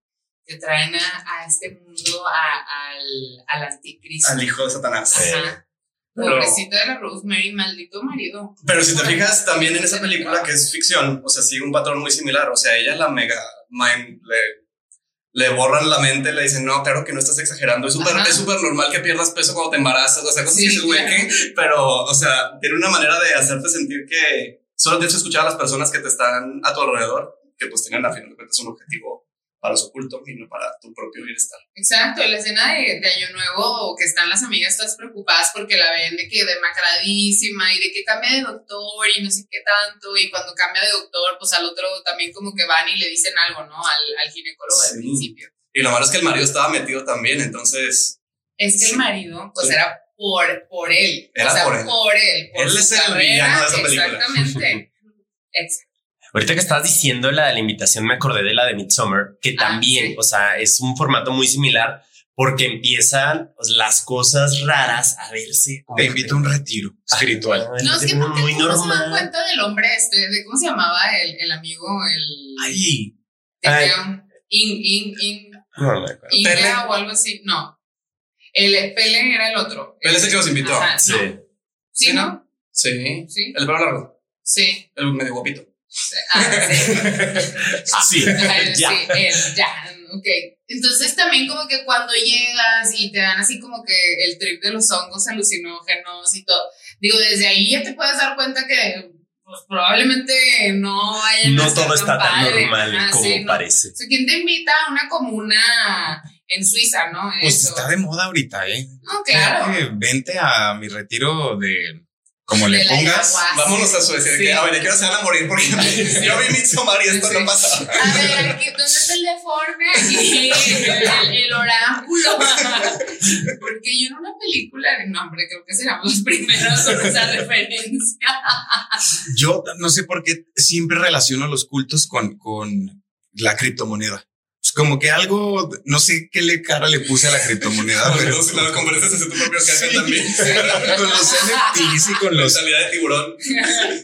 Que traen a, a este mundo a- al, al anticristo. Al hijo de Satanás. Ajá. Pero- Pobrecita de la Rosemary, maldito marido. Pero si te fijas también en esa película que es ficción, o sea, sigue un patrón muy similar. O sea, ella la mega mind, le, le borran la mente, le dicen, no, claro que no estás exagerando. Es súper es súper normal que pierdas peso cuando te embarazas. O sea, cosas Sí, que dices, güey, claro. Pero, o sea, tiene una manera de hacerte sentir que solo tienes que escuchar a las personas que te están a tu alrededor, que pues tienen a fin de cuentas un objetivo para su culto y no para tu propio bienestar. Exacto, la escena de, de Año Nuevo, que están las amigas todas preocupadas porque la ven de que demacradísima y de que cambia de doctor y no sé qué tanto, y cuando cambia de doctor, pues al otro también como que van y le dicen algo, ¿no? Al, al ginecólogo Sí. al principio. Y lo malo es que el marido estaba metido también, entonces Es que Sí. el marido, pues Sí. era por, por él. Era o sea, por él. él. por Él su es el villano de esa película. Exactamente. [laughs] Exacto. Ahorita que estabas diciendo la de la invitación, me acordé de la de Midsommar, que Ah, también, sí. o sea, es un formato muy similar porque empiezan pues, las cosas raras a verse. Te invito a un retiro espiritual. Ah, No, es que porque muy no se dan normal. cuenta del hombre este, de cómo se llamaba el, el amigo, el... Ay, tenía un- In, in, in, No, no me acuerdo. Inga Pele. o algo así. No. El Pele era el otro. Él es el que los invitó. Ajá, Sí. no. ¿Sí, Sí, no? sí. Sí. El pelo largo, Sí. el medio guapito. Ah, sí. [laughs] Sí, Ajá, ya. Sí, él, ya. Ok. Entonces también como que cuando llegas y te dan así como que el trip de los hongos alucinógenos y todo. Digo, desde ahí ya te puedes dar cuenta que pues, probablemente no haya No todo está tan normal Ajá, como sí, no. parece. O sea, ¿quién te invita a una comuna en Suiza, no? pues Eso. está de moda ahorita, ¿eh? No, claro. Eh, Vente a mi retiro de como le pongas. ayahuasca. Vámonos a Suecia. Sí. que, a ver, ¿de qué hora se van a morir? Porque [laughs] yo vi Midsommar y esto Sí. no pasa. A ver, aquí, ¿dónde está el deforme? Aquí, el, el oráculo. [laughs] Porque yo en una película, no, hombre, creo que seremos los primeros con esa referencia. Yo no sé por qué siempre relaciono los cultos con, con la criptomoneda. Como que algo, no sé qué le cara le puse a la criptomoneda, [laughs] pero en tu propio café Sí. también. [laughs] con los NFTs y con los Mentalidad de tiburón.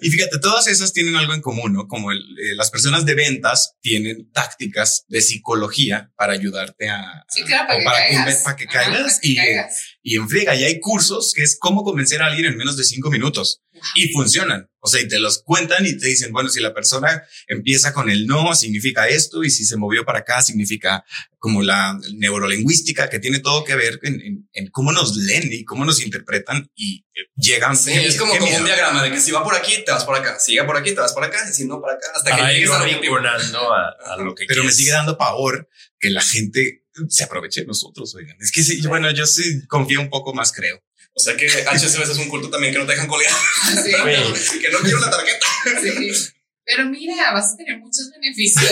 Y fíjate, todas esas tienen algo en común, ¿no? Como el, eh, las personas de ventas tienen tácticas de psicología para ayudarte a, Sí, claro, para o que para, caigas. para que Ajá, caigas para que y, caigas. y en friega. Y hay cursos que es cómo convencer a alguien en menos de cinco minutos y funcionan. O sea, y te los cuentan y te dicen, bueno, si la persona empieza con el no, significa esto, y si se movió para acá, significa como la neurolingüística que tiene todo que ver en, en- en cómo nos leen y cómo nos interpretan y eh, llegan. Sí, es como, como un diagrama de que si va por aquí, te vas por acá. Sigue por aquí, te vas por acá. Y si no, por acá. Hasta que Para llegues al objetivo. vinculando a, a lo que pero me quieres. sigue dando pavor que la gente se aproveche de nosotros, oigan. Es que sí, bueno, yo sí confío un poco más, creo. O sea que HSBC es un culto también que no te dejan colgar. Sí, [laughs] que no quiero la tarjeta. sí. Pero mira, vas a tener muchos beneficios.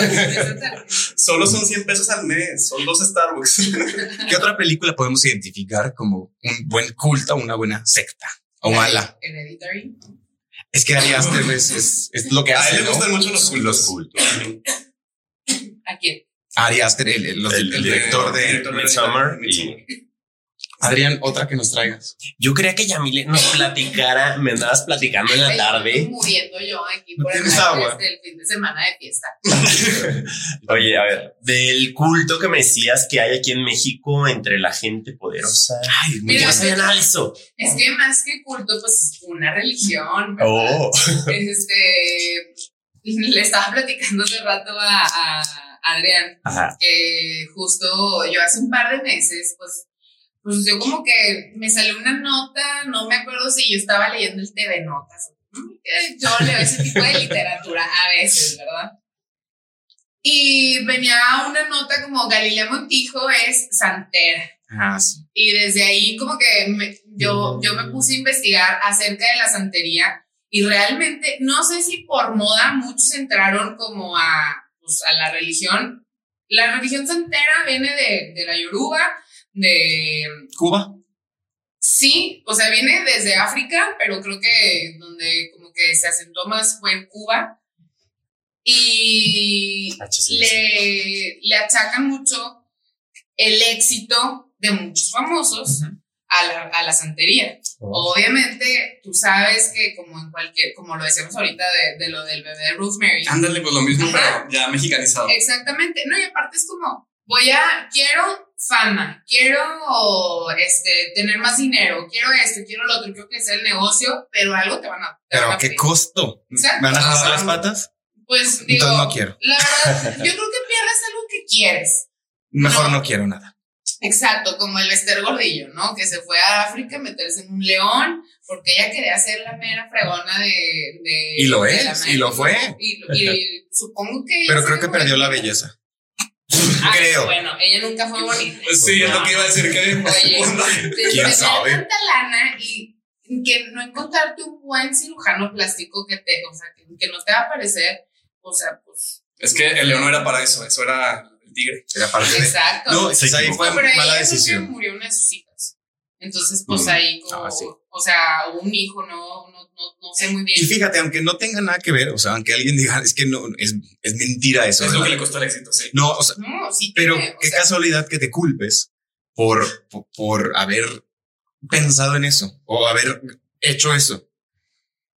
Solo son 100 pesos al mes, son dos Starbucks. [laughs] ¿Qué otra película podemos identificar como un buen culto, una buena secta o mala? Hereditary. Es que Ari Aster es, es, es lo que A hace, él le ¿no? gustan mucho los cultos. Los cultos. ¿A quién? Ari Aster, el, el- los- el El director de... y- Midsommar. Adrián, otra que nos traigas. Yo creía que Yamile nos platicara, me andabas platicando en la estoy tarde. muriendo yo aquí ¿No por el fin de semana de fiesta. [laughs] Oye, a ver, del culto que me decías que hay aquí en México entre la gente poderosa. Ay, muy Mira, No sabía nada de eso. Es que más que culto, pues una religión, ¿verdad? Oh, Este, le estaba platicando hace rato a, a Adrián ajá. que justo yo hace un par de meses, pues, pues yo como que me salió una nota, no me acuerdo si yo estaba leyendo el TV Notas. ¿no? Eh, Yo leo ese tipo de literatura a veces, ¿verdad? Y venía una nota como Galilea Montijo es santera. Ah, sí. Y desde ahí como que me- yo, yo me puse a investigar acerca de la santería y realmente no sé si por moda muchos entraron como a, pues, a la religión. La religión santera viene de, de la Yoruba, de... Cuba. Sí, o sea, viene desde África, pero creo que donde como que se asentó más fue en Cuba. Y Ah, le, le achacan mucho el éxito de muchos famosos a, la, a la santería. Oh. Obviamente, tú sabes que como en cualquier, como lo decíamos ahorita de, de lo del bebé de Rosemary. Ándale, pues lo mismo, Ajá. pero ya mexicanizado. Exactamente. No, y aparte es como, voy a, quiero fama, quiero este, tener más dinero, quiero esto, quiero lo otro, quiero crecer el negocio, pero algo te van a... te Pero a qué costo? Exacto. ¿Van a jalar las patas? Pues digo, Entonces no quiero. la verdad, [laughs] yo creo que pierdes algo que quieres. Mejor No. no quiero nada. Exacto, como el Esther Gordillo, ¿no? Que se fue a África a meterse en un león porque ella quería ser la mera fregona de... de Y lo de es, y lo fue. Y, lo- y [laughs] supongo que... Pero creo que perdió la belleza. Ah, creo. Bueno, ella nunca fue bonita. Sí, es lo que iba a decir que Oye, de ¿Quién tener sabe? tanta lana y que no encontrarte un buen cirujano plástico que te, o sea, que, que no te va a parecer, o sea, pues, Es que el león no era para eso, eso era el tigre. Era parte de... exacto. No, Se esa ahí fue No, pero mala ella creo que decisión. murió una de sus hijas. Entonces, pues Mm. ahí como, Ah, sí. o sea, un hijo, no, no, no, no sé muy bien. Y fíjate, aunque no tenga nada que ver, o sea, aunque alguien diga, es que no, es, es mentira eso. es lo ¿verdad? que le costó el éxito, sí. No, o sea, No, sí, pero tiene, o qué sea, casualidad que te culpes por, por, por haber pensado en eso o haber hecho eso.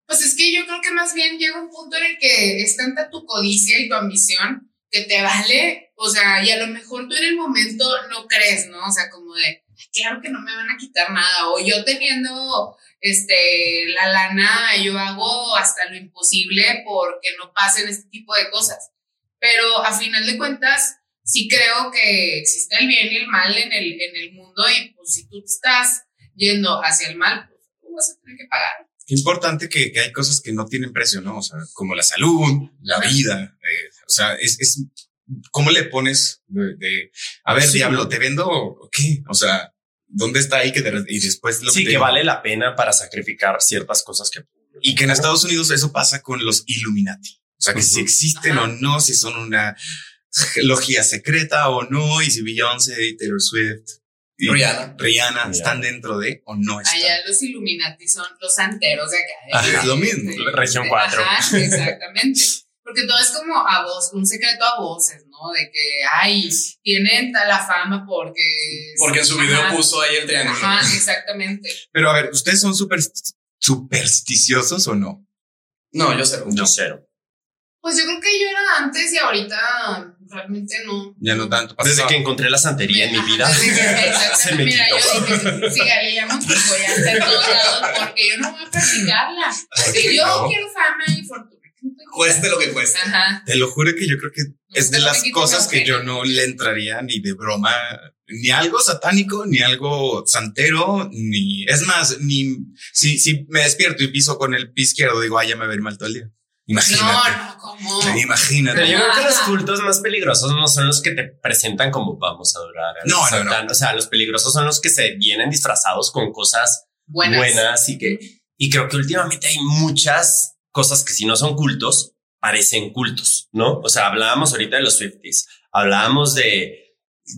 Pues es que yo creo que más bien llega un punto en el que es tanta tu codicia y tu ambición que te vale, o sea, y a lo mejor tú en el momento no crees, ¿no? O sea, como de, claro que no me van a quitar nada, o yo teniendo, este, la lana, yo hago hasta lo imposible porque no pasen este tipo de cosas. Pero a final de cuentas, sí creo que existe el bien y el mal en el, en el mundo y pues si tú estás yendo hacia el mal, pues tú vas a tener que pagar. Qué importante que, que hay cosas que no tienen precio, ¿no? O sea, como la salud, la Ajá. vida. eh, o sea, es, es, ¿cómo le pones de, de, a ver, Sí. diablo, te vendo o qué? O sea, ¿dónde está ahí que te, y después lo Sí, que vale la pena para sacrificar ciertas cosas que. Y que en Estados Unidos eso pasa con los Illuminati. O sea, que si existen Ajá. o no, si son una logia secreta o no, y si Beyoncé y Taylor Swift y Rihanna. Rihanna están dentro de o no están. Allá los Illuminati son los santeros de acá. Ajá, Este, lo mismo. Región cuatro. Ajá, exactamente. [laughs] Porque todo es como a voz, un secreto a voces, ¿no? De que, ay, tienen tal la fama porque... Porque en su video Ajá, puso ahí el triángulo. Ajá, exactamente. Pero a ver, ¿ustedes son super, supersticiosos o no? No, yo sé. Yo cero. Pues yo creo que yo era antes y ahorita realmente no. Ya no tanto. Desde que encontré la santería en mi vida. [laughs] desde [laughs] que- se Exactamente. me Mira, quitó. yo dije, sí, Galilea voy a en todos lados porque yo no voy a practicarla. Porque yo no? quiero fama y fortuna. Cueste lo que cueste. Ajá. Te lo juro que yo creo que es de no las cosas que yo no le entraría ni de broma, ni algo satánico, ni algo santero, ni es más, ni si, si me despierto y piso con el pie izquierdo, digo, ay, ya me va a ver mal todo el día. Imagínate. No, no, ¿cómo? Imagínate. Pero yo creo que los cultos más peligrosos no son los que te presentan como vamos a adorar. al No, no, Satán. O sea, los peligrosos son los que se vienen disfrazados con cosas Buenas. buenas y que, y creo que últimamente hay muchas cosas que si no son cultos, parecen cultos, ¿no? O sea, hablábamos ahorita de los Swifties, hablábamos de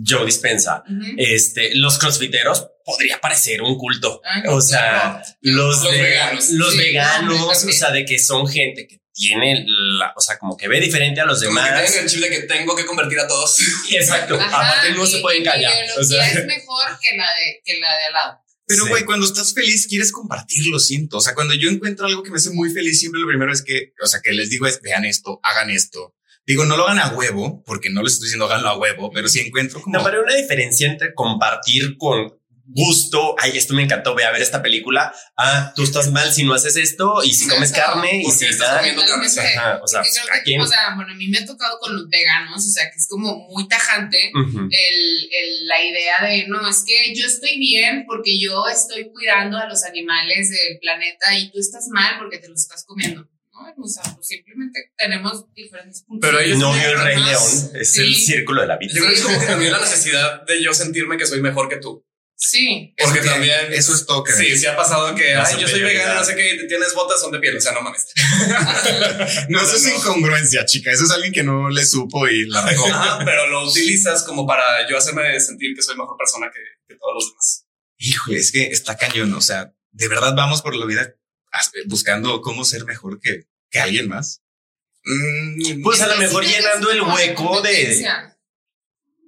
Joe Dispensa, este, los crossfiteros podría parecer un culto. Ay, O sea, los, Los de- veganos. los Sí, veganos, no, o sea, de que son gente que tiene la, o sea, como que ve diferente a los Como demás. el chip de que tengo que convertir a todos. [laughs] Exacto. Ajá, Aparte no y- se pueden callar. La O sea, es mejor que la de, que la de al lado. Pero, Sí. güey, cuando estás feliz, quieres compartirlo, siento. O sea, cuando yo encuentro algo que me hace muy feliz, siempre lo primero es que, o sea, que les digo es, vean esto, hagan esto. Digo, no lo hagan a huevo, porque no les estoy diciendo háganlo a huevo, pero si encuentro como... No, pero una diferencia entre compartir con gusto, ay, esto me encantó, ve a ver esta película, ah, tú estás mal si no haces esto, y si comes carne, y ¿Por si estás comiendo carne? Ajá, o sea, ¿a que, quién? o sea, bueno, a mí me ha tocado con los veganos, o sea, que es como muy tajante Ujú. el, el- la idea de, no, es que yo estoy bien porque yo estoy cuidando a los animales del planeta y tú estás mal porque te los estás comiendo. ¿no? O sea, pues simplemente tenemos diferentes puntos. Pero ellos No vio el Rey. León, es Sí. el círculo de la vida. Yo creo que es como que también la necesidad de yo sentirme que soy mejor que tú. Sí. Porque Eso también. eso es todo que Sí, sí ha pasado que, ay, yo soy vegano, no sé qué, tienes botas, son de piel, o sea, no mames. [laughs] No, eso es no. incongruencia, chica. Eso es alguien que no le supo y la regó. Ajá, pero lo utilizas como para yo hacerme sentir que soy mejor persona que, que todos los demás. Híjole, es que está cañón. O sea, de verdad vamos por la vida buscando cómo ser mejor que, que alguien más. Mm, Pues a lo mejor llenando el hueco de,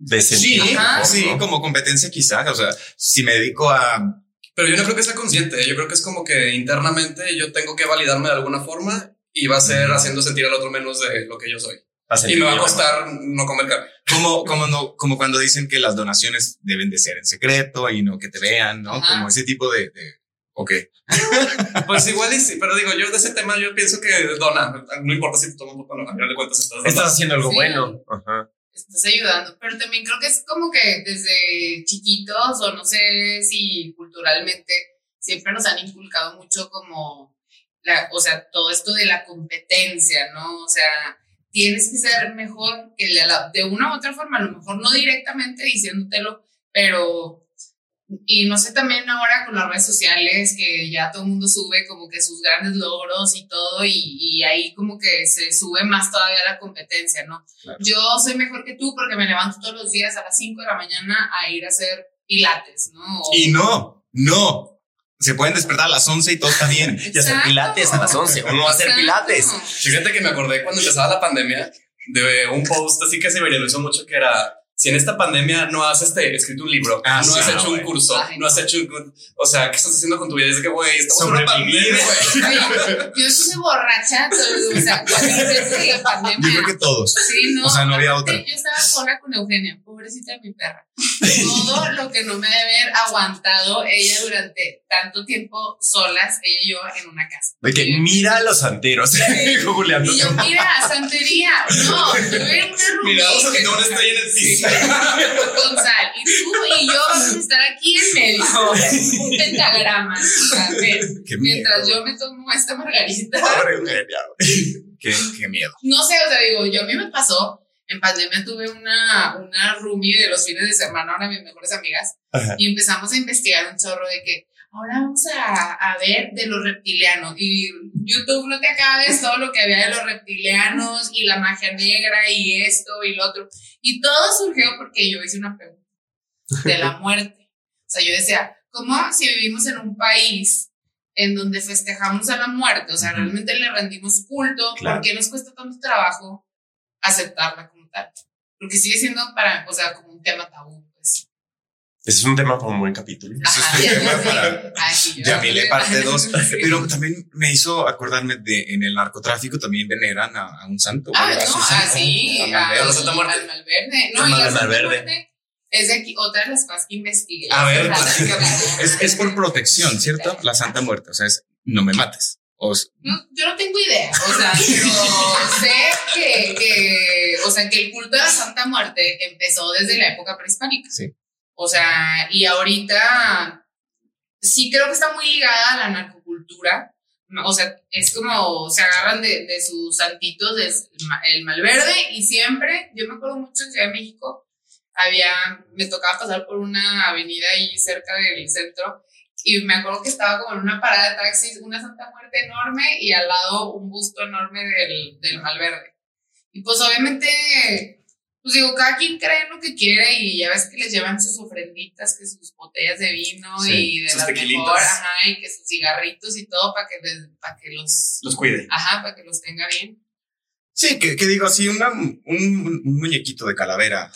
de sí, sentir. Ajá. sí, como competencia quizás. O sea, si me dedico a Pero yo no creo que sea consciente, yo creo que es como que internamente yo tengo que validarme de alguna forma y va a ser haciendo sentir al otro menos de lo que yo soy. Y me va a costar no comer carne. como, como no, como cuando dicen que las donaciones deben de ser en secreto y no que te vean, ¿no? Ajá. Como ese tipo de, de ok. [laughs] Pues igual y sí, pero digo, yo de ese tema yo pienso que dona, no importa si te tomas un poco, no, a final de cuentas estás. Estás haciendo algo Sí. bueno. Ajá. Estás ayudando, pero también creo que es como que desde chiquitos o no sé si culturalmente siempre nos han inculcado mucho como, la, o sea, todo esto de la competencia, ¿no? O sea, tienes que ser mejor que lado, de una u otra forma, a lo mejor no directamente diciéndotelo, pero... Y no sé también ahora con las redes sociales que ya todo el mundo sube como que sus grandes logros y todo y, y ahí como que se sube más todavía la competencia, ¿no? Yo soy mejor que tú porque me levanto todos los días a las 5 de la mañana a ir a hacer pilates, ¿no? O- Y no, no. Se pueden despertar a las 11 y todo está bien. [laughs] Y hacer pilates a las 11. Uno va a hacer pilates. Fíjate que me acordé cuando empezaba la pandemia de un post así que se viralizó mucho que era si en esta pandemia no has este, escrito un libro, Ah, no sí, has ah, hecho un curso, Ay, no has hecho un, o sea, ¿qué estás haciendo con tu vida? Es que, güey, estamos en una pandemia, yo estuve borracha, todo, o sea, cuando empezó la [laughs] Yo pandemia. creo que todos. Sí, no. O sea, no había otra. Yo estaba sola con Eugenia, pobrecita de mi perra. Todo lo que no me debe haber aguantado ella durante tanto tiempo solas, ella y yo en una casa. De que mira a los santeros. Googleando. [laughs] Y yo, mira, santería. No, yo era una rubia. Mira, vamos a que no estoy en el piso. [laughs] Con sal. Y tú y yo vamos a estar aquí en medio. Un pentagrama. Mientras miedo. yo me tomo esta margarita. Pobre Eugenia. Qué, qué miedo. No sé, o sea, digo, yo a mí me pasó. En pandemia tuve una, una roomie de los fines de semana, una de mis mejores amigas, Ajá. y empezamos a investigar un chorro de que ahora vamos a, a ver de los reptilianos. Y YouTube no te acabes todo lo que había de los reptilianos y la magia negra y esto y lo otro. Y todo surgió porque yo hice una pregunta de la [laughs] muerte. O sea, yo decía, ¿cómo si vivimos en un país en donde festejamos a la muerte? O sea, realmente le rendimos culto. Claro. ¿Por qué nos cuesta tanto trabajo aceptarla como tal? Porque sigue siendo para, o sea, como un tema tabú. Ese es un tema para un buen capítulo. Eso es Ajá, un [laughs] ya tema sé. para yo- Yamile parte 2. [laughs] Sí. Pero también me hizo acordarme de en el narcotráfico también veneran a, a un santo. Ah, no, su ah, santo, sí, a a- Malverde. Santa Muerte. al Malverde. No, y Malverde. Muerte es de aquí otra de las cosas que investigué. A ver, Prácticamente. [laughs] Es, es por protección, ¿cierto? La Santa Muerte. O sea, es no me mates. O s- No, yo no tengo idea, o sea, pero sé que, que, o sea, que el culto de la Santa Muerte empezó desde la época prehispánica. Sí. O sea, y ahorita sí creo que está muy ligada a la narcocultura. O sea, es como se agarran de, de sus santitos, de el Malverde, y siempre, yo me acuerdo mucho en Ciudad de México, había, me tocaba pasar por una avenida ahí cerca del centro Y me acuerdo que estaba como en una parada de taxis, una Santa Muerte enorme y al lado un busto enorme del, del Malverde. Y pues obviamente, pues digo, cada quien cree en lo que quiere y ya ves que les llevan sus ofrenditas, que sus botellas de vino Sí, y de sus las tequilitas. mejor, ajá, y que sus cigarritos y todo para que, les- para que los, Los cuide. ajá, para que los tenga bien. Sí, que, que digo, si una, un, un muñequito de calavera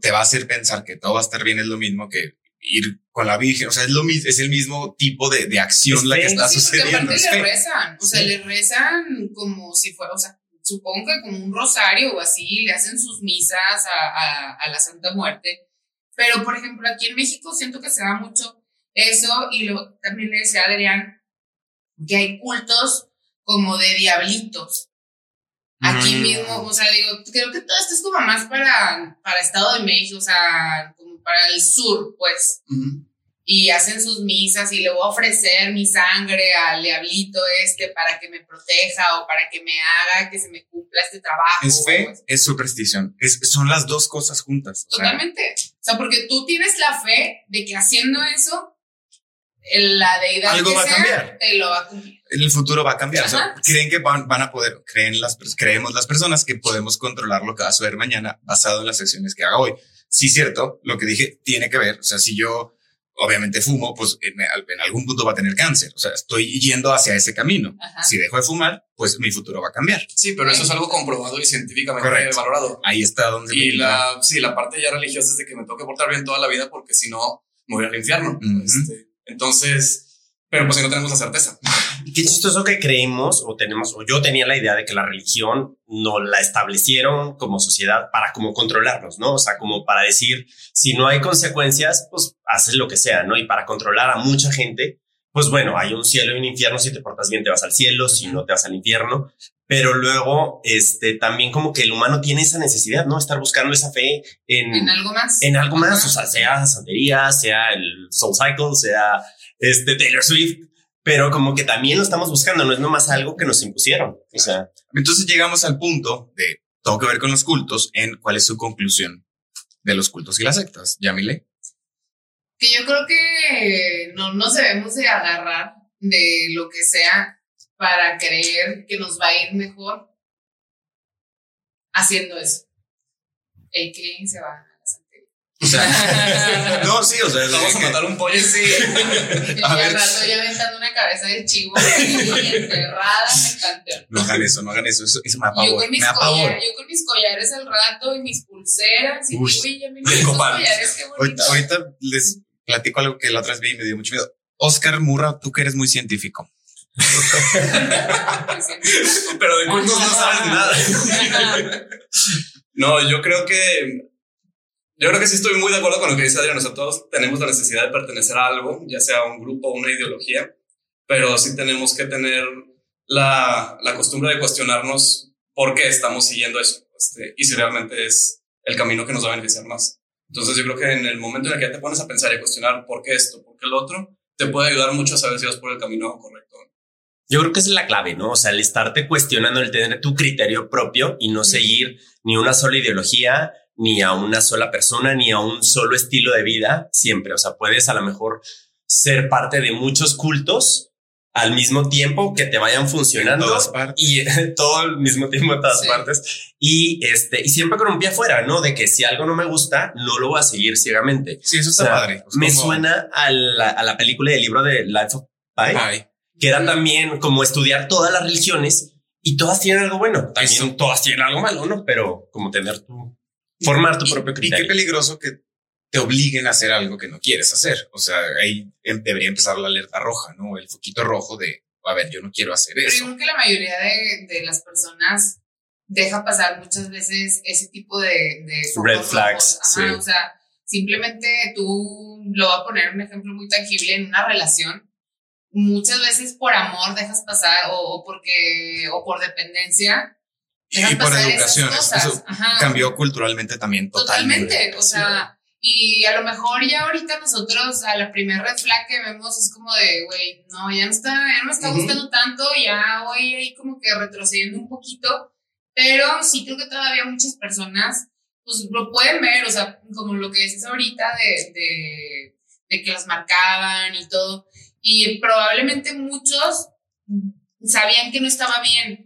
te va a hacer pensar que todo va a estar bien, es lo mismo que ir con la Virgen. O sea, es lo mismo, es el mismo tipo de, de acción Es la que está Sí, porque sucediendo. aparte Es le fe. rezan, o sea, Sí. le rezan como si fuera, o sea, supongo que como un rosario o así, le hacen sus misas a, a, a la Santa Muerte. Pero, por ejemplo, aquí en México siento que se da mucho eso y lo, también le decía a Adrián que hay cultos como de diablitos. Aquí Mm. mismo, o sea, digo, creo que todo esto es como más para, para Estado de México, o sea, como para el sur, pues. Y hacen sus misas y le voy a ofrecer mi sangre al diablito este para que me proteja o para que me haga que se me cumpla este trabajo. Es fe, pues. es superstición. Es, son las dos cosas juntas. O sea, Totalmente. O sea, porque tú tienes la fe de que haciendo eso, la deidad Algo que va a cambiar. te lo va a cumplir. en el futuro va a cambiar. O sea, creen que van, van a poder, creen las, creemos las personas que podemos controlar lo que va a suceder mañana basado en las acciones que haga hoy. Sí, cierto, lo que dije tiene que ver. O sea, si yo obviamente fumo, pues en, en algún punto va a tener cáncer. O sea, estoy yendo hacia ese camino. Ajá. Si dejo de fumar, pues mi futuro va a cambiar. Sí, pero eso es algo comprobado y científicamente Correcto. valorado. Ahí está donde Y me- la, sí, la parte ya religiosa es de que me tengo que portar bien toda la vida porque si no, me voy al infierno. Este, entonces, pero pues si no tenemos la certeza. [laughs] Qué chistoso que creemos o tenemos, o yo tenía la idea de que la religión no la establecieron como sociedad para como controlarnos, ¿no? O sea, como para decir, si no hay consecuencias, pues haces lo que sea, ¿no? Y para controlar a mucha gente, pues bueno, hay un cielo y un infierno, si te portas bien te vas al cielo, si no te vas al infierno, pero luego, este, también como que el humano tiene esa necesidad, ¿no? Estar buscando esa fe en, En algo más. en algo más, o sea, sea santería, sea el Soul Cycle, sea este Taylor Swift, pero como que también lo estamos buscando, no es nomás algo que nos impusieron. O sea, Entonces llegamos al punto de todo que ver con los cultos en cuál es su conclusión de los cultos y las sectas. Yamile. que yo creo que no nos debemos de agarrar de lo que sea para creer que nos va a ir mejor haciendo eso. El que se va. O sea, [laughs] no, sí, o sea, Vamos a que- matar un pollo. Sí. [laughs] Y A al ver. rato ya aventando una cabeza de chivo y enterrada en el panteón. no hagan eso, no hagan eso, eso, eso me yo apavor, con, mis me collares, yo con mis collares al rato y mis pulseras y Uy. uy, ya me collares, qué bonito. Ahorita, ahorita les platico algo que la otra vez vi y me dio mucho miedo. Oscar Murra, tú que eres muy científico. [laughs] Pero de cultos no sabes nada. No, yo creo que. Yo creo que sí estoy muy de acuerdo con lo que dice Adrián. O sea, todos tenemos la necesidad de pertenecer a algo, ya sea a un grupo o una ideología, pero sí tenemos que tener la, la costumbre de cuestionarnos por qué estamos siguiendo eso este, y si realmente es el camino que nos va a beneficiar más. Entonces, yo creo que en el momento en el que ya te pones a pensar y a cuestionar por qué esto, por qué lo otro, te puede ayudar mucho a saber si vas por el camino correcto. yo creo que esa es la clave, ¿no? O sea, el estarte cuestionando, el tener tu criterio propio y no seguir ni una sola ideología, ni a una sola persona, ni a un solo estilo de vida, siempre. O sea, puedes a lo mejor ser parte de muchos cultos al mismo tiempo que te vayan funcionando En todas partes. y [laughs] todo al mismo tiempo en todas Sí. partes y este y siempre con un pie afuera, ¿no? De que si algo no me gusta, no lo voy a seguir ciegamente. Sí, eso O está sea, padre. Me como- suena a la, a la película del libro de Life of Pi, que era también como estudiar todas las religiones y todas tienen algo bueno. También Eso. todas tienen algo malo, ¿no? Pero como tener tu, formar tu propio Y qué criterio. peligroso que te obliguen a hacer algo que no quieres hacer. O sea, ahí em- debería empezar la alerta roja, ¿no? El foquito rojo de, a ver, yo no quiero hacer Pero eso. creo que la mayoría de, de las personas deja pasar muchas veces ese tipo de, Red flags. Ajá, sí. O sea, simplemente tú lo voy a poner un ejemplo muy tangible en una relación. Muchas veces por amor dejas pasar o, o porque o por dependencia Y por educación. Eso Ajá. cambió culturalmente también totalmente. Totalmente, o sea, y a lo mejor ya ahorita nosotros a la primer red flag que vemos es como de, güey, no, ya no está, ya no me está gustando tanto, ya voy ahí como que retrocediendo un poquito, pero sí creo que todavía muchas personas, pues lo pueden ver, o sea, como lo que dices ahorita de, de, de que las marcaban y todo. Y probablemente muchos sabían que no estaba bien.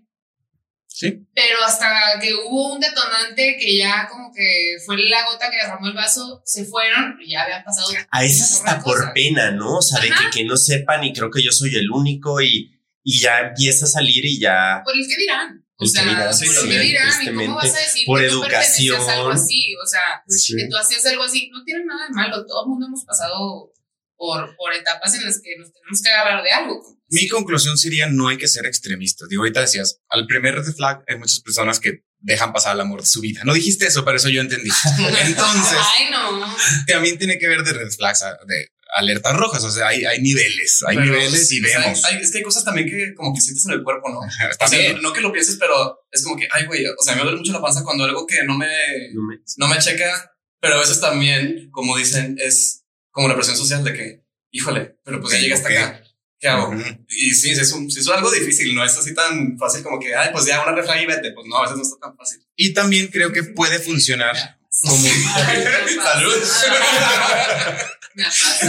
Sí. Pero hasta que hubo un detonante que ya como que fue la gota que derramó el vaso, se fueron y ya habían pasado. A veces hasta por cosas. pena, ¿no? O sea, de que, Ajá. que no sepan y creo que yo soy el único y, y ya empieza a salir y ya. Por el que dirán. O sea, dirán, sí, por el que dirán, y cómo vas a decir Por que tú educación. a algo así. O sea, Pues sí. que tú hacías algo así, no tiene nada de malo. Todo el mundo hemos pasado por, por etapas en las que nos tenemos que agarrar de algo. Mi conclusión sería no hay que ser extremistas. Digo, ahorita decías, al primer red flag hay muchas personas que dejan pasar el amor de su vida. No dijiste eso, pero eso yo entendí. [laughs] Entonces, Ay, no. también tiene que ver de red flags, a- de alertas rojas. O sea, hay, hay niveles, hay Pero, niveles y vemos. hay- es que hay cosas también que como que sientes en el cuerpo, ¿no? O sea, También. no que lo pienses, pero es como que, ay, güey, o sea, me duele mucho la panza cuando algo que no me, no me- no me checa, pero a veces también, como dicen, es como la presión social de que, híjole, pero pues ya llegué hasta acá. ¿Qué hago? Ujú. Y sí, es, un, es algo difícil, no es así tan fácil como que, ay, pues ya una refla y vete. Pues no, a veces no está tan fácil. Y también creo que puede funcionar como. [laughs] Salud.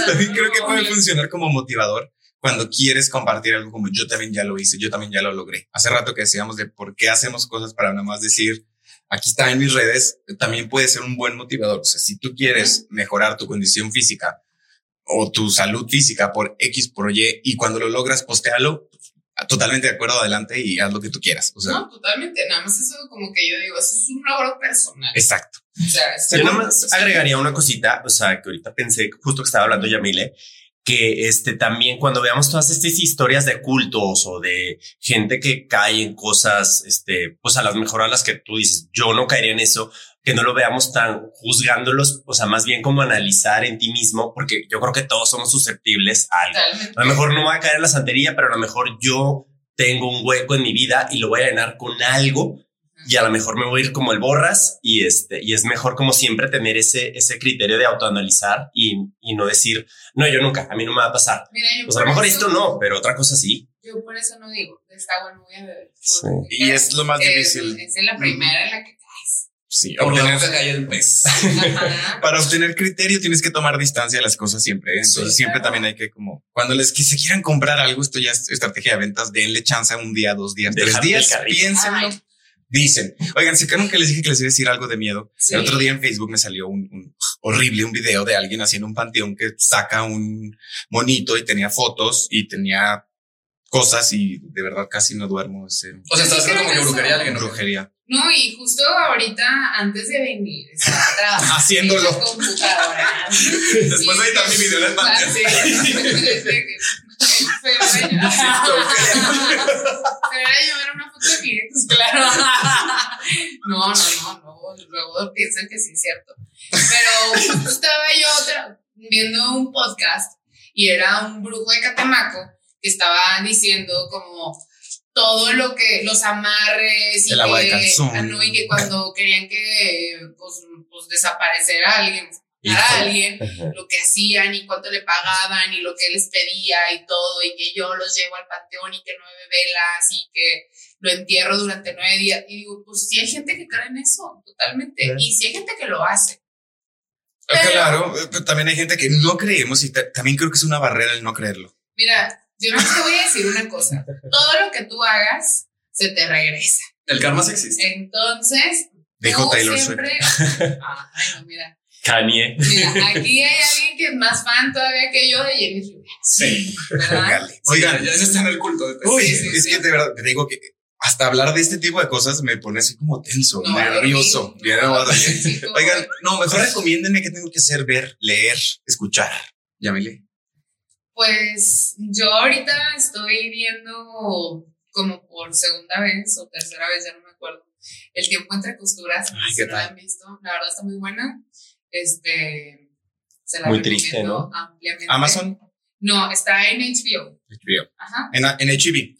También creo que No, puede funcionar como motivador cuando quieres compartir algo como yo también ya lo hice, yo también ya lo logré. Hace rato que decíamos de por qué hacemos cosas para nada más decir, aquí está en mis redes, también puede ser un buen motivador. O sea, si tú quieres mejorar tu condición física o tu salud física por X, por Y, y cuando lo logras, postéalo, totalmente de acuerdo, adelante y haz lo que tú quieras. O sea, No, totalmente. Nada más eso como que yo digo, eso es un logro personal. exacto. O sea, es- Yo nada más agregaría una cosita, o sea, que ahorita pensé, justo que estaba hablando Yamile, que este también cuando veamos todas estas historias de cultos o de gente que cae en cosas, este, pues a las mejor a las que tú dices, yo no caería en eso, que no lo veamos tan juzgándolos, o sea, más bien como analizar en ti mismo, porque yo creo que todos somos susceptibles a algo. totalmente. A lo mejor no va a caer en la santería, pero a lo mejor yo tengo un hueco en mi vida y lo voy a llenar con algo y a lo mejor me voy a ir como el borras y este y es mejor como siempre tener ese ese criterio de autoanalizar y, y no decir no yo nunca a mí no me va a pasar Mira, pues a lo mejor eso- esto no pero otra cosa sí Yo por eso no digo, está bueno, voy a beber. Sí. Y es lo más Es- difícil. Es, en la primera en la que. Sí, Por la obtener- boca cae el pez. [laughs] Ajá. para obtener criterio tienes que tomar distancia de las cosas siempre. ¿eh? Entonces Sí, siempre claro. también hay que como cuando les que se quieran comprar algo, esto ya es estrategia de ventas, denle chance un día, dos días, tres Dejar días, piénsenlo. Ay. Dicen, oigan, si que les dije que les iba a decir algo de miedo. Sí. El otro día en Facebook me salió un, un horrible, un video de alguien haciendo un panteón que saca un monito y tenía fotos y tenía cosas y de verdad casi no duermo. O sea, estás haciendo como brujería alguien, ¿no? brujería. No, y justo ahorita, antes de venir, estaba [laughs] trabajando Haciéndolo. en la computadora. [laughs] Después de editar mi video. Sí. Pero era llevar una foto de mi ex, claro. No, no, no, no. Luego piensan que sí es cierto. Pero estaba yo otra- viendo un podcast y era un brujo de Catemaco que estaba diciendo como todo lo que los amarres y El agua de que, calzón. ah, no, y que cuando querían que pues, pues desaparecer a alguien, a alguien, lo que hacían y cuánto le pagaban y lo que les pedía y todo, y que yo los llevo al panteón y que nueve velas y que lo entierro durante nueve días. Y digo, pues sí hay gente que cree en eso, totalmente. Y sí hay gente que lo hace. Ah, Pero- Claro, eh, pero también hay gente que no creemos y ta- también creo que es una barrera el no creerlo. Mira, yo no te voy a decir una cosa. Todo lo que tú hagas se te regresa. El karma sí existe. Entonces, Dijo Taylor siempre... [laughs] Ay, no, mira. Kanye Mira, aquí hay alguien que es más fan todavía que yo de Jenny Rivera. Sí. Oigan, ya está en el culto. de uy, Sí, sí, es sí. que de verdad te digo que hasta hablar de este tipo de cosas me pone así como tenso, No nervioso. no Oigan, no, mejor recomiéndenme qué tengo que hacer, ver, leer, escuchar. Llámele. Pues yo ahorita estoy viendo como por segunda vez o tercera vez, ya no me acuerdo. El tiempo entre costuras, Ay, ¿qué si no la han visto. La verdad está muy buena. Este se la Muy triste, ¿no? Ampliamente. Amazon, No, está en HBO. HBO. Ajá. En, en HB.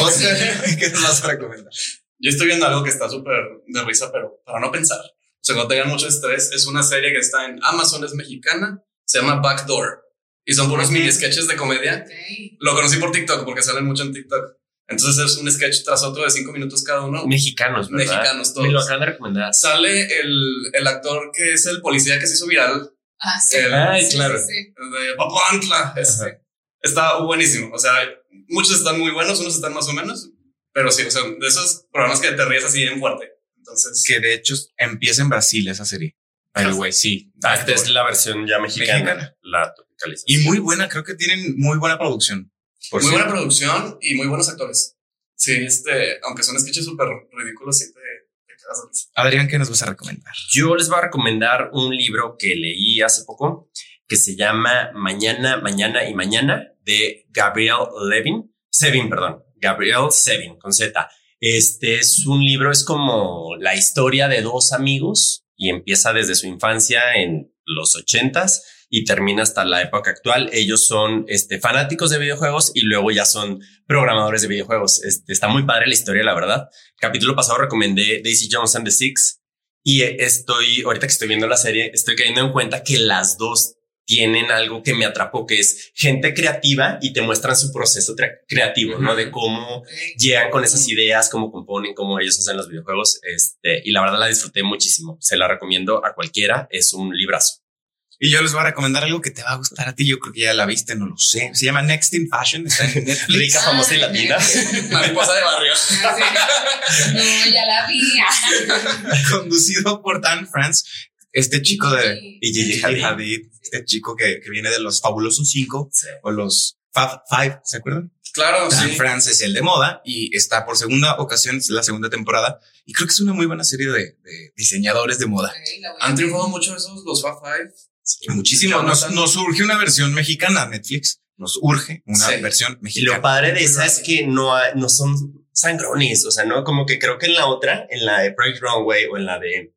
Oscar, [laughs] ¿qué nos vas a recomendar? Yo estoy viendo algo que está súper de risa, pero para no pensar. O sea, no tengan mucho estrés. Es una serie que está en Amazon, es mexicana. Se llama Backdoor. Y son puros mini sketches de comedia. Ok. Lo conocí por TikTok porque salen mucho en TikTok. Entonces es un sketch tras otro de cinco minutos cada uno. mexicanos ¿verdad? Mexicanos todos. me lo acaban de recomendar Sale el, el actor que es el policía que se hizo viral Ah, sí. El- Ay, Sí, claro. sí, sí. de Papantla. Este, está buenísimo. O sea, muchos están muy buenos, unos están más o menos. Pero sí, o sea, de esos programas que te ríes así bien fuerte. Entonces, Que de hecho empieza en Brasil esa serie. Pero güey, sí. Ah, esta es la versión ya mexicana. Mexicana. La. Y muy buena, creo que tienen muy buena producción. Por muy cierto. buena producción y muy buenos actores. Sí, este, aunque son sketches súper ridículos, sí te, te quedas. Adrián, ¿qué nos vas a recomendar? Yo les voy a recomendar un libro que leí hace poco que se llama Mañana, Mañana y Mañana de Gabriel Levin, Sevin, perdón, Gabriel Sevin con Z. Este es un libro, es como la historia de dos amigos y empieza desde su infancia en los ochentas y termina hasta la época actual. Ellos son este, fanáticos de videojuegos y luego ya son programadores de videojuegos. Este, está muy padre la historia, la verdad. Capítulo pasado recomendé Daisy Jones and the Six y estoy, ahorita que estoy viendo la serie, estoy cayendo en cuenta que las dos tienen algo que me atrapó, que es gente creativa y te muestran su proceso creativo, ¿no? De cómo llegan con esas ideas, cómo componen, cómo ellos hacen los videojuegos. Este, y la verdad la disfruté muchísimo. Se la recomiendo a cualquiera. Es un librazo. Y yo les voy a recomendar algo que te va a gustar a ti. Yo creo que ya la viste, no lo sé. Se llama Next in Fashion. Está en Netflix. Rica, famosa y latina. Mariposa de barrio. Sí. No, ya la vi. [laughs] conducido por Dan France, este chico de. Y Gigi Gigi Hadid. Hadid, este chico que, que viene de los fabulosos cinco Sí. o los Fab Five, ¿se acuerdan? Claro, Dan sí. France es el de moda y está por segunda ocasión, es la segunda temporada y creo que es una muy buena serie de, de diseñadores de moda. Ok, la voy a Han triunfado mucho esos, los Fab Five. Muchísimo. Nos, nos urge una versión mexicana, Netflix. Nos urge una Sí. versión Y mexicana. lo padre de esa es que no, hay- no son sangrones. O sea, no como que creo que en la otra, en la de Project Runway o en la de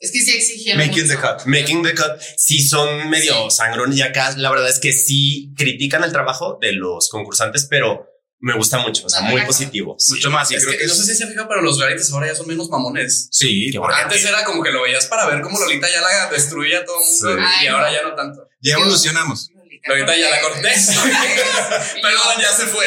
Es que sí exigieron. Making the cut. Making the Cut, sí son medio sangrones. Y acá la verdad es que sí critican el trabajo de los concursantes, pero me gusta mucho. O sea, muy Ajá. positivo. Sí. Mucho más. Y Es creo que, que no sé si se fija, pero los realities ahora ya son menos mamones. Sí. Antes era como que lo veías para ver cómo Lolita ya la destruía a todo el mundo Sí. y Ay, ahora no. ya no tanto. ya evolucionamos. Ahorita ya la corté. [laughs] [laughs] Perdón, ya se fue.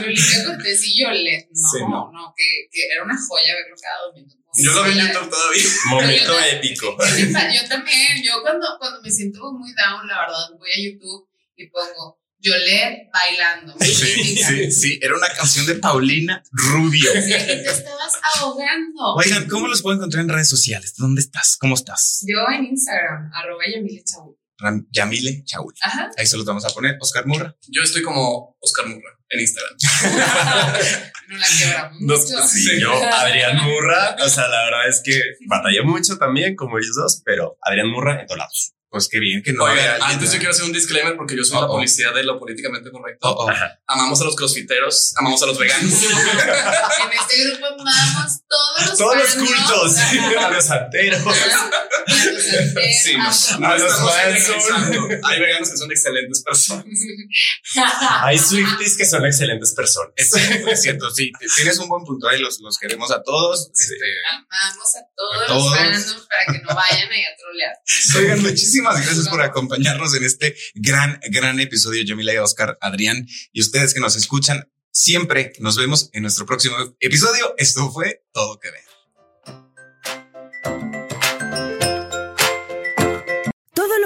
Lolita Cortés y Yolette. No, Sí, no, no. que, que era una joya verlo cada domingo. Yo lo vi en YouTube todavía. Momento Yo- épico. Yo también, yo cuando, cuando me siento muy down, la verdad, voy a YouTube y pongo Yolette bailando. Sí, sí, sí. Era una canción de Paulina Rubio. Sí, te estabas ahogando. Oigan, ¿cómo los puedo encontrar en redes sociales? ¿Dónde estás? ¿Cómo estás? Yo en Instagram, arroba Yamile Chabu. Ram- Yamile Chaul. Ajá. Ahí se los vamos a poner. Oscar Murra. Yo estoy como Oscar Murra en Instagram. [laughs] No la quebramos mucho. sí. Yo, Adrián Murra, o sea, la verdad es que batallé mucho también, como ellos dos, pero Adrián Murra en todos lados. Pues qué bien que no Oigan, alguien, antes yo quiero hacer un disclaimer porque yo soy Oh, la oh. policía de lo políticamente correcto. Oh, oh. Amamos a los crossfiteros, amamos a los veganos. [laughs] En este grupo amamos todos los Todos los cultos, [laughs] a los santeros. Los Sí, no, a- no estamos fans. Hay veganos que son excelentes personas. [laughs] Hay Swifties que son excelentes personas. Es cierto, es cierto, sí. Tienes un buen punto ahí. Los, los queremos a todos. Este, Amamos a todos, A todos. los fans para que no vayan ahí a trolear. Oigan, muchísimas gracias por acompañarnos en este gran, gran episodio. Yamila y Oscar, Adrián y ustedes que nos escuchan. Siempre nos vemos en nuestro próximo episodio. Esto fue Todo que ver.